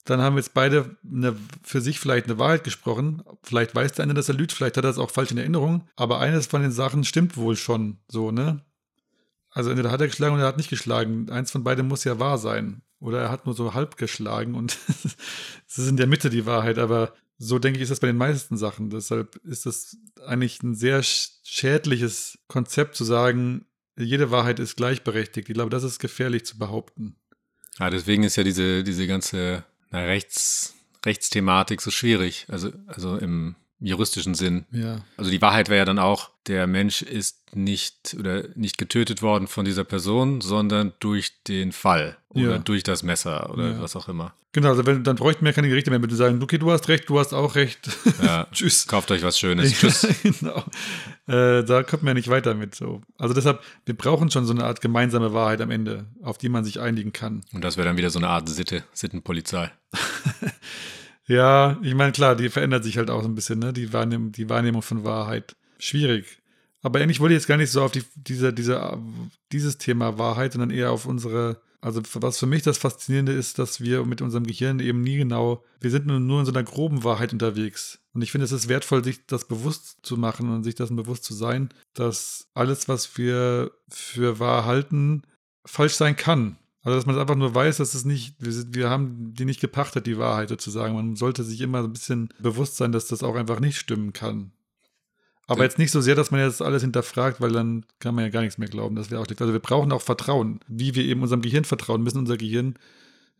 Speaker 4: Dann haben jetzt beide eine, für sich vielleicht eine Wahrheit gesprochen. Vielleicht weiß der eine, dass er lügt, vielleicht hat er es auch falsch in Erinnerung. Aber eines von den Sachen stimmt wohl schon so, ne? Also entweder hat er geschlagen oder er hat nicht geschlagen. Eins von beiden muss ja wahr sein. Oder er hat nur so halb geschlagen und es ist in der Mitte die Wahrheit. Aber so denke ich, ist das bei den meisten Sachen. Deshalb ist das eigentlich ein sehr sch- schädliches Konzept zu sagen, jede Wahrheit ist gleichberechtigt. Ich glaube, das ist gefährlich zu behaupten.
Speaker 5: Ja, deswegen ist ja diese, diese ganze na, Rechts, Rechtsthematik so schwierig. Also, also im juristischen Sinn.
Speaker 4: Ja.
Speaker 5: Also die Wahrheit wäre ja dann auch, der Mensch ist nicht oder nicht getötet worden von dieser Person, sondern durch den Fall oder
Speaker 4: Ja.
Speaker 5: durch das Messer oder
Speaker 4: Ja.
Speaker 5: was auch immer.
Speaker 4: Genau, also wenn, dann bräuchten wir keine Gerichte mehr, du sagen, okay, du hast recht, du hast auch recht.
Speaker 5: Ja.
Speaker 4: Tschüss.
Speaker 5: Kauft euch was Schönes. Tschüss.
Speaker 4: genau. Äh, da kommt man ja nicht weiter mit. So. Also deshalb, wir brauchen schon so eine Art gemeinsame Wahrheit am Ende, auf die man sich einigen kann.
Speaker 5: Und das wäre dann wieder so eine Art Sitte, Sittenpolizei.
Speaker 4: Ja, ich meine, klar, die verändert sich halt auch so ein bisschen, ne? Die Wahrnehmung, die Wahrnehmung von Wahrheit. Schwierig. Aber eigentlich wollte ich jetzt gar nicht so auf die, diese, diese, dieses Thema Wahrheit, sondern eher auf unsere, also was für mich das Faszinierende ist, dass wir mit unserem Gehirn eben nie genau, wir sind nur, in so einer groben Wahrheit unterwegs. Und ich finde, es ist wertvoll, sich das bewusst zu machen und sich dessen bewusst zu sein, dass alles, was wir für wahr halten, falsch sein kann. Also, dass man einfach nur weiß, dass es nicht, wir, sind, wir haben die nicht gepachtet, die Wahrheit sozusagen. Man sollte sich immer ein bisschen bewusst sein, dass das auch einfach nicht stimmen kann. Aber
Speaker 5: Ja.
Speaker 4: jetzt nicht so sehr, dass man jetzt alles hinterfragt, weil dann kann man ja gar nichts mehr glauben. Das wäre auch schlecht. Also wir brauchen auch Vertrauen, wie wir eben unserem Gehirn vertrauen müssen. Unser Gehirn,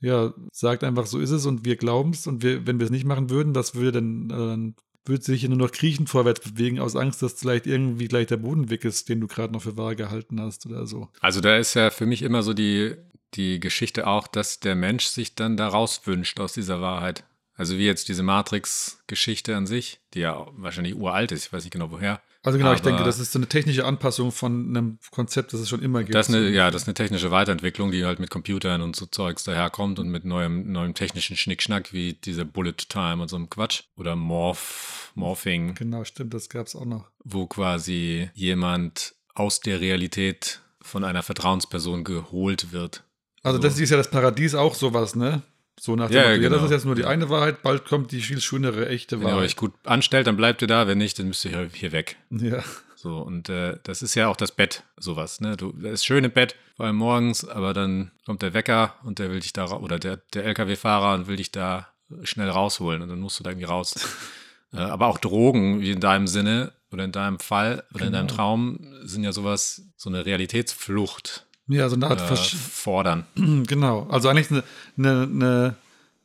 Speaker 4: ja, sagt einfach, so ist es und wir glauben es. Und wir, wenn wir es nicht machen würden, was würde denn, äh, dann würde sich nur noch kriechend vorwärts bewegen, aus Angst, dass vielleicht irgendwie gleich der Boden weg ist, den du gerade noch für wahr gehalten hast oder so.
Speaker 5: Also da ist ja für mich immer so die, die Geschichte auch, dass der Mensch sich dann da rauswünscht aus dieser Wahrheit. Also wie jetzt diese Matrix-Geschichte an sich, die ja wahrscheinlich uralt ist, ich weiß nicht genau woher.
Speaker 4: Also genau, ich
Speaker 5: Aber-
Speaker 4: denke, das ist so eine technische Anpassung von einem Konzept, das es schon immer gibt.
Speaker 5: Das ist eine, ja, das ist eine technische Weiterentwicklung, die halt mit Computern und so Zeugs daherkommt und mit neuem, neuem technischen Schnickschnack wie diese Bullet Time und so einem Quatsch. Oder Morph, Morphing,
Speaker 4: Genau, stimmt, das gab es auch noch.
Speaker 5: wo quasi jemand aus der Realität von einer Vertrauensperson geholt wird.
Speaker 4: Also
Speaker 5: So.
Speaker 4: das ist ja das Paradies auch sowas, ne? So nach dem
Speaker 5: Ja,
Speaker 4: Motto,
Speaker 5: ja,
Speaker 4: ja, das
Speaker 5: genau.
Speaker 4: ist jetzt nur die eine Wahrheit, bald kommt die viel schönere, echte
Speaker 5: Wenn ihr
Speaker 4: Wahrheit.
Speaker 5: euch gut anstellt, dann bleibt ihr da. Wenn nicht, dann müsst ihr hier- weg.
Speaker 4: Ja.
Speaker 5: So, und äh, das ist ja auch das Bett, sowas. Ne? Du, das ist schön im Bett, vor allem morgens, aber dann kommt der Wecker und der will dich da, oder der, der LKW-Fahrer und will dich da schnell rausholen und dann musst du da irgendwie raus. äh, aber auch Drogen, wie in deinem Sinne oder in deinem Fall oder in deinem
Speaker 4: Genau.
Speaker 5: Traum, sind ja sowas, so eine Realitätsflucht
Speaker 4: Ja, so eine Art
Speaker 5: äh, fordern.
Speaker 4: Genau, also eigentlich eine, eine, eine,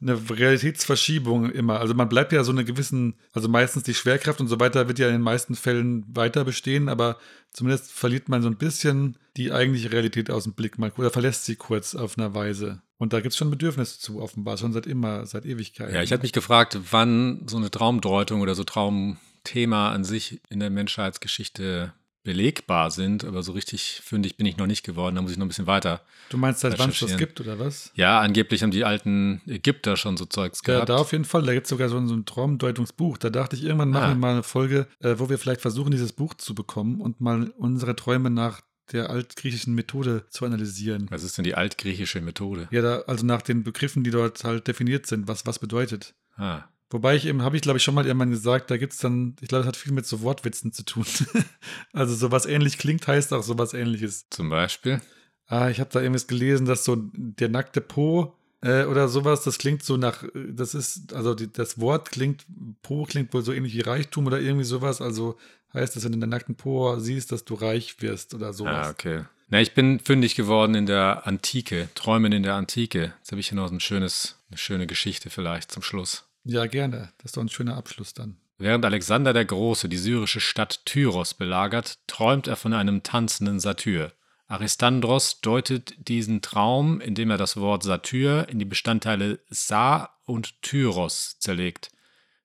Speaker 4: eine Realitätsverschiebung immer. Also man bleibt ja so eine gewissen, also meistens die Schwerkraft und so weiter wird ja in den meisten Fällen weiter bestehen, aber zumindest verliert man so ein bisschen die eigentliche Realität aus dem Blick mal oder verlässt sie kurz auf einer Weise. Und da gibt es schon Bedürfnisse zu, offenbar, schon seit immer, seit Ewigkeit.
Speaker 5: Ja, ich hatte mich gefragt, wann so eine Traumdeutung oder so Traumthema an sich in der Menschheitsgeschichte belegbar sind, aber so richtig fündig bin ich noch nicht geworden. Da muss ich noch ein bisschen weiter.
Speaker 4: Du meinst, seit wann es das gibt, oder was?
Speaker 5: Ja, angeblich haben die alten Ägypter schon so Zeugs
Speaker 4: Ja,
Speaker 5: gehabt.
Speaker 4: da auf jeden Fall. Da gibt es sogar so ein, so ein Traumdeutungsbuch. Da dachte ich, irgendwann machen
Speaker 5: Ah.
Speaker 4: wir mal eine Folge, äh, wo wir vielleicht versuchen, dieses Buch zu bekommen und mal unsere Träume nach der altgriechischen Methode zu analysieren.
Speaker 5: Was ist denn die altgriechische Methode?
Speaker 4: Ja, da, also nach den Begriffen, die dort halt definiert sind, was was bedeutet.
Speaker 5: Ah,
Speaker 4: Wobei ich eben, habe ich glaube ich schon mal irgendwann gesagt, da gibt es dann, ich glaube, das hat viel mit so Wortwitzen zu tun. also sowas ähnlich klingt, heißt auch sowas ähnliches.
Speaker 5: zum Beispiel.
Speaker 4: Ah, ich habe da irgendwas gelesen, dass so der nackte Po äh, oder sowas, das klingt so nach, das ist, also die, das Wort klingt, Po klingt wohl so ähnlich wie Reichtum oder irgendwie sowas. Also heißt das, wenn du den nackten Po siehst, dass du reich wirst oder sowas.
Speaker 5: Ah, okay. Na, ich bin fündig geworden in der Antike, Träumen in der Antike. Jetzt habe ich hier noch ein schönes, eine schöne Geschichte vielleicht zum Schluss.
Speaker 4: Ja, gerne. Das ist doch ein schöner Abschluss dann.
Speaker 5: Während Alexander der Große die syrische Stadt Tyros belagert, träumt er von einem tanzenden Satyr. Aristandros deutet diesen Traum, indem er das Wort Satyr in die Bestandteile Sa und Tyros zerlegt.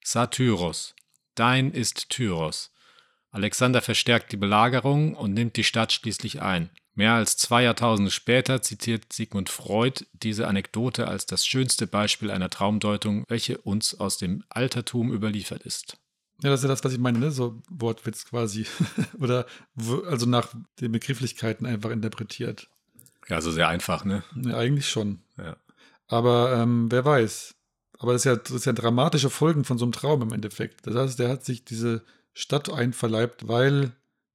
Speaker 5: Satyros. Dein ist Tyros. Alexander verstärkt die Belagerung und nimmt die Stadt schließlich ein. Mehr als zwei Jahrtausende später zitiert Sigmund Freud diese Anekdote als das schönste Beispiel einer Traumdeutung, welche uns aus dem Altertum überliefert ist.
Speaker 4: Ja, das ist ja das, was ich meine, ne? So Wortwitz quasi. oder also nach den Begrifflichkeiten einfach interpretiert.
Speaker 5: Ja, also sehr einfach, ne?
Speaker 4: Ja, eigentlich schon.
Speaker 5: Ja.
Speaker 4: Aber ähm, wer weiß. Aber das ist, ja, das ist ja dramatische Folgen von so einem Traum im Endeffekt. Das heißt, der hat sich diese Stadt einverleibt, weil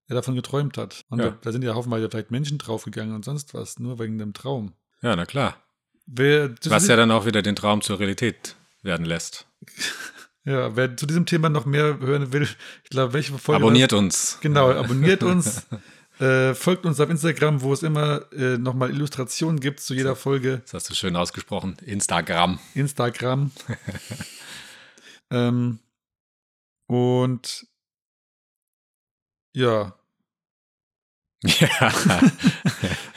Speaker 4: er davon geträumt hat. Und
Speaker 5: Ja.
Speaker 4: da, da sind ja haufenweise vielleicht Menschen draufgegangen und sonst was, nur wegen dem Traum.
Speaker 5: Ja, na klar.
Speaker 4: Wer,
Speaker 5: Was ja dann auch wieder den Traum zur Realität werden lässt.
Speaker 4: ja, wer zu diesem Thema noch mehr hören will, ich glaube, welche Folge.
Speaker 5: Abonniert uns.
Speaker 4: Genau, abonniert uns. Äh, folgt uns auf Instagram, wo es immer äh, nochmal Illustrationen gibt zu jeder Folge.
Speaker 5: Das hast du schön ausgesprochen. Instagram.
Speaker 4: Instagram. ähm, und ja,
Speaker 5: Ja.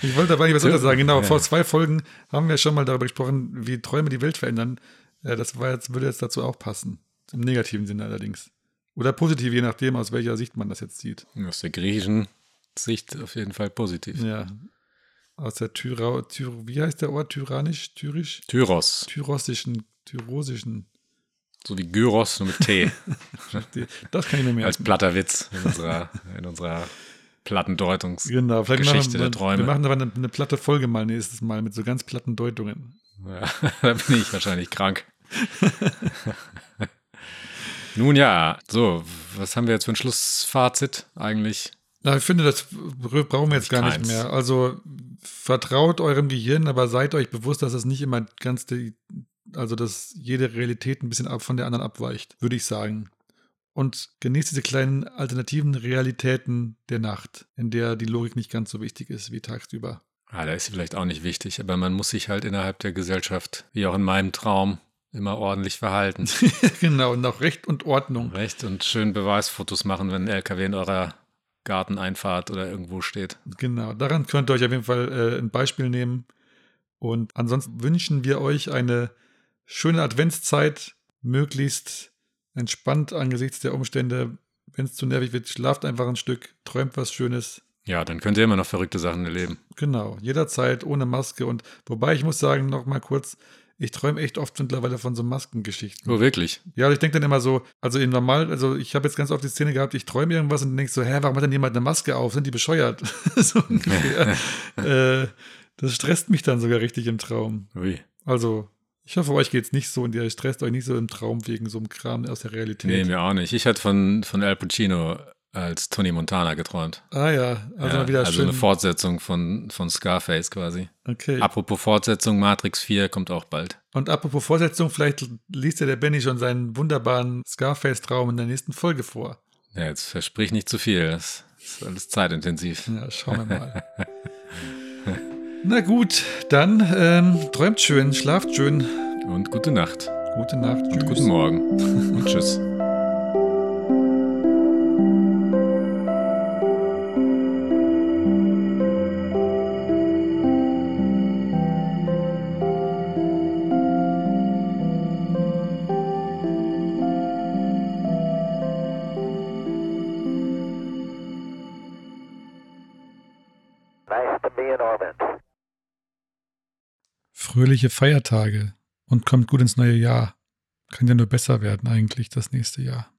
Speaker 4: ich wollte aber nicht was anderes sagen. Genau,
Speaker 5: Ja.
Speaker 4: vor zwei Folgen haben wir schon mal darüber gesprochen, wie Träume die Welt verändern. Äh, das jetzt, würde jetzt dazu auch passen. Im negativen Sinne allerdings. Oder positiv, je nachdem, aus welcher Sicht man das jetzt sieht.
Speaker 5: Aus der griechischen Sicht auf jeden Fall positiv.
Speaker 4: Ja. Aus der Tyrau, Tyr, wie heißt der Ort? Tyrannisch, Tyrisch?
Speaker 5: Tyros.
Speaker 4: Tyrossischen, Tyrosischen.
Speaker 5: So wie Gyros, nur mit T.
Speaker 4: Das kann ich mir merken.
Speaker 5: Als platter Witz in unserer, in unserer Plattendeutungs.
Speaker 4: Genau,
Speaker 5: der
Speaker 4: wir-
Speaker 5: Träume.
Speaker 4: Wir machen aber eine, eine platte Folge mal nächstes Mal mit so ganz platten Deutungen.
Speaker 5: Ja, da bin ich wahrscheinlich krank. Nun ja, so, was haben wir jetzt für ein Schlussfazit eigentlich?
Speaker 4: Na, ich finde, das brauchen wir jetzt gar nicht mehr. Also vertraut eurem Gehirn, aber seid euch bewusst, dass es nicht immer ganz die, also dass jede Realität ein bisschen ab von der anderen abweicht, würde ich sagen. Und genießt diese kleinen alternativen Realitäten der Nacht, in der die Logik nicht ganz so wichtig ist wie tagsüber.
Speaker 5: Ah, da ist sie vielleicht auch nicht wichtig, aber man muss sich halt innerhalb der Gesellschaft, wie auch in meinem Traum, immer ordentlich verhalten.
Speaker 4: genau, und auch Recht und Ordnung.
Speaker 5: Recht und schön Beweisfotos machen, wenn ein LKW in eurer Garteneinfahrt oder irgendwo steht.
Speaker 4: Genau, daran könnt ihr euch auf jeden Fall äh, ein Beispiel nehmen. Und ansonsten wünschen wir euch eine schöne Adventszeit, möglichst entspannt angesichts der Umstände. Wenn es zu nervig wird, schlaft einfach ein Stück, träumt was Schönes.
Speaker 5: Ja, dann könnt ihr immer noch verrückte Sachen erleben.
Speaker 4: Genau, jederzeit ohne Maske. Und wobei ich muss sagen, noch mal kurz, ich träume echt oft mittlerweile von so Maskengeschichten.
Speaker 5: Oh, wirklich?
Speaker 4: Ja, ich denke dann immer so, also im Normal, also ich habe jetzt ganz oft die Szene gehabt, ich träume irgendwas und denkst so, hä, warum hat denn jemand eine Maske auf? Sind die bescheuert? so ungefähr. äh, das stresst mich dann sogar richtig im Traum.
Speaker 5: Ui.
Speaker 4: Also, Ich hoffe, euch geht es nicht so und ihr stresst euch nicht so im Traum wegen so einem Kram aus der Realität.
Speaker 5: Nee, mir auch nicht. Ich hatte von, von Al Pacino als Tony Montana geträumt.
Speaker 4: Ah ja, also
Speaker 5: ja,
Speaker 4: wieder
Speaker 5: also
Speaker 4: schön.
Speaker 5: eine Fortsetzung von, von Scarface quasi.
Speaker 4: okay.
Speaker 5: Apropos Fortsetzung, Matrix 4 kommt auch bald.
Speaker 4: Und apropos Fortsetzung, vielleicht liest ja der Benny schon seinen wunderbaren Scarface-Traum in der nächsten Folge vor.
Speaker 5: Ja, jetzt versprich nicht zu viel. Das ist alles zeitintensiv.
Speaker 4: Ja, schauen wir mal. Na gut, dann ähm, träumt schön, schlaft schön.
Speaker 5: Und gute Nacht.
Speaker 4: Gute Nacht.
Speaker 5: Und
Speaker 4: Tschüss.
Speaker 5: guten Morgen. Und tschüss.
Speaker 4: Fröhliche Feiertage und kommt gut ins neue Jahr. Kann ja nur besser werden eigentlich das nächste Jahr.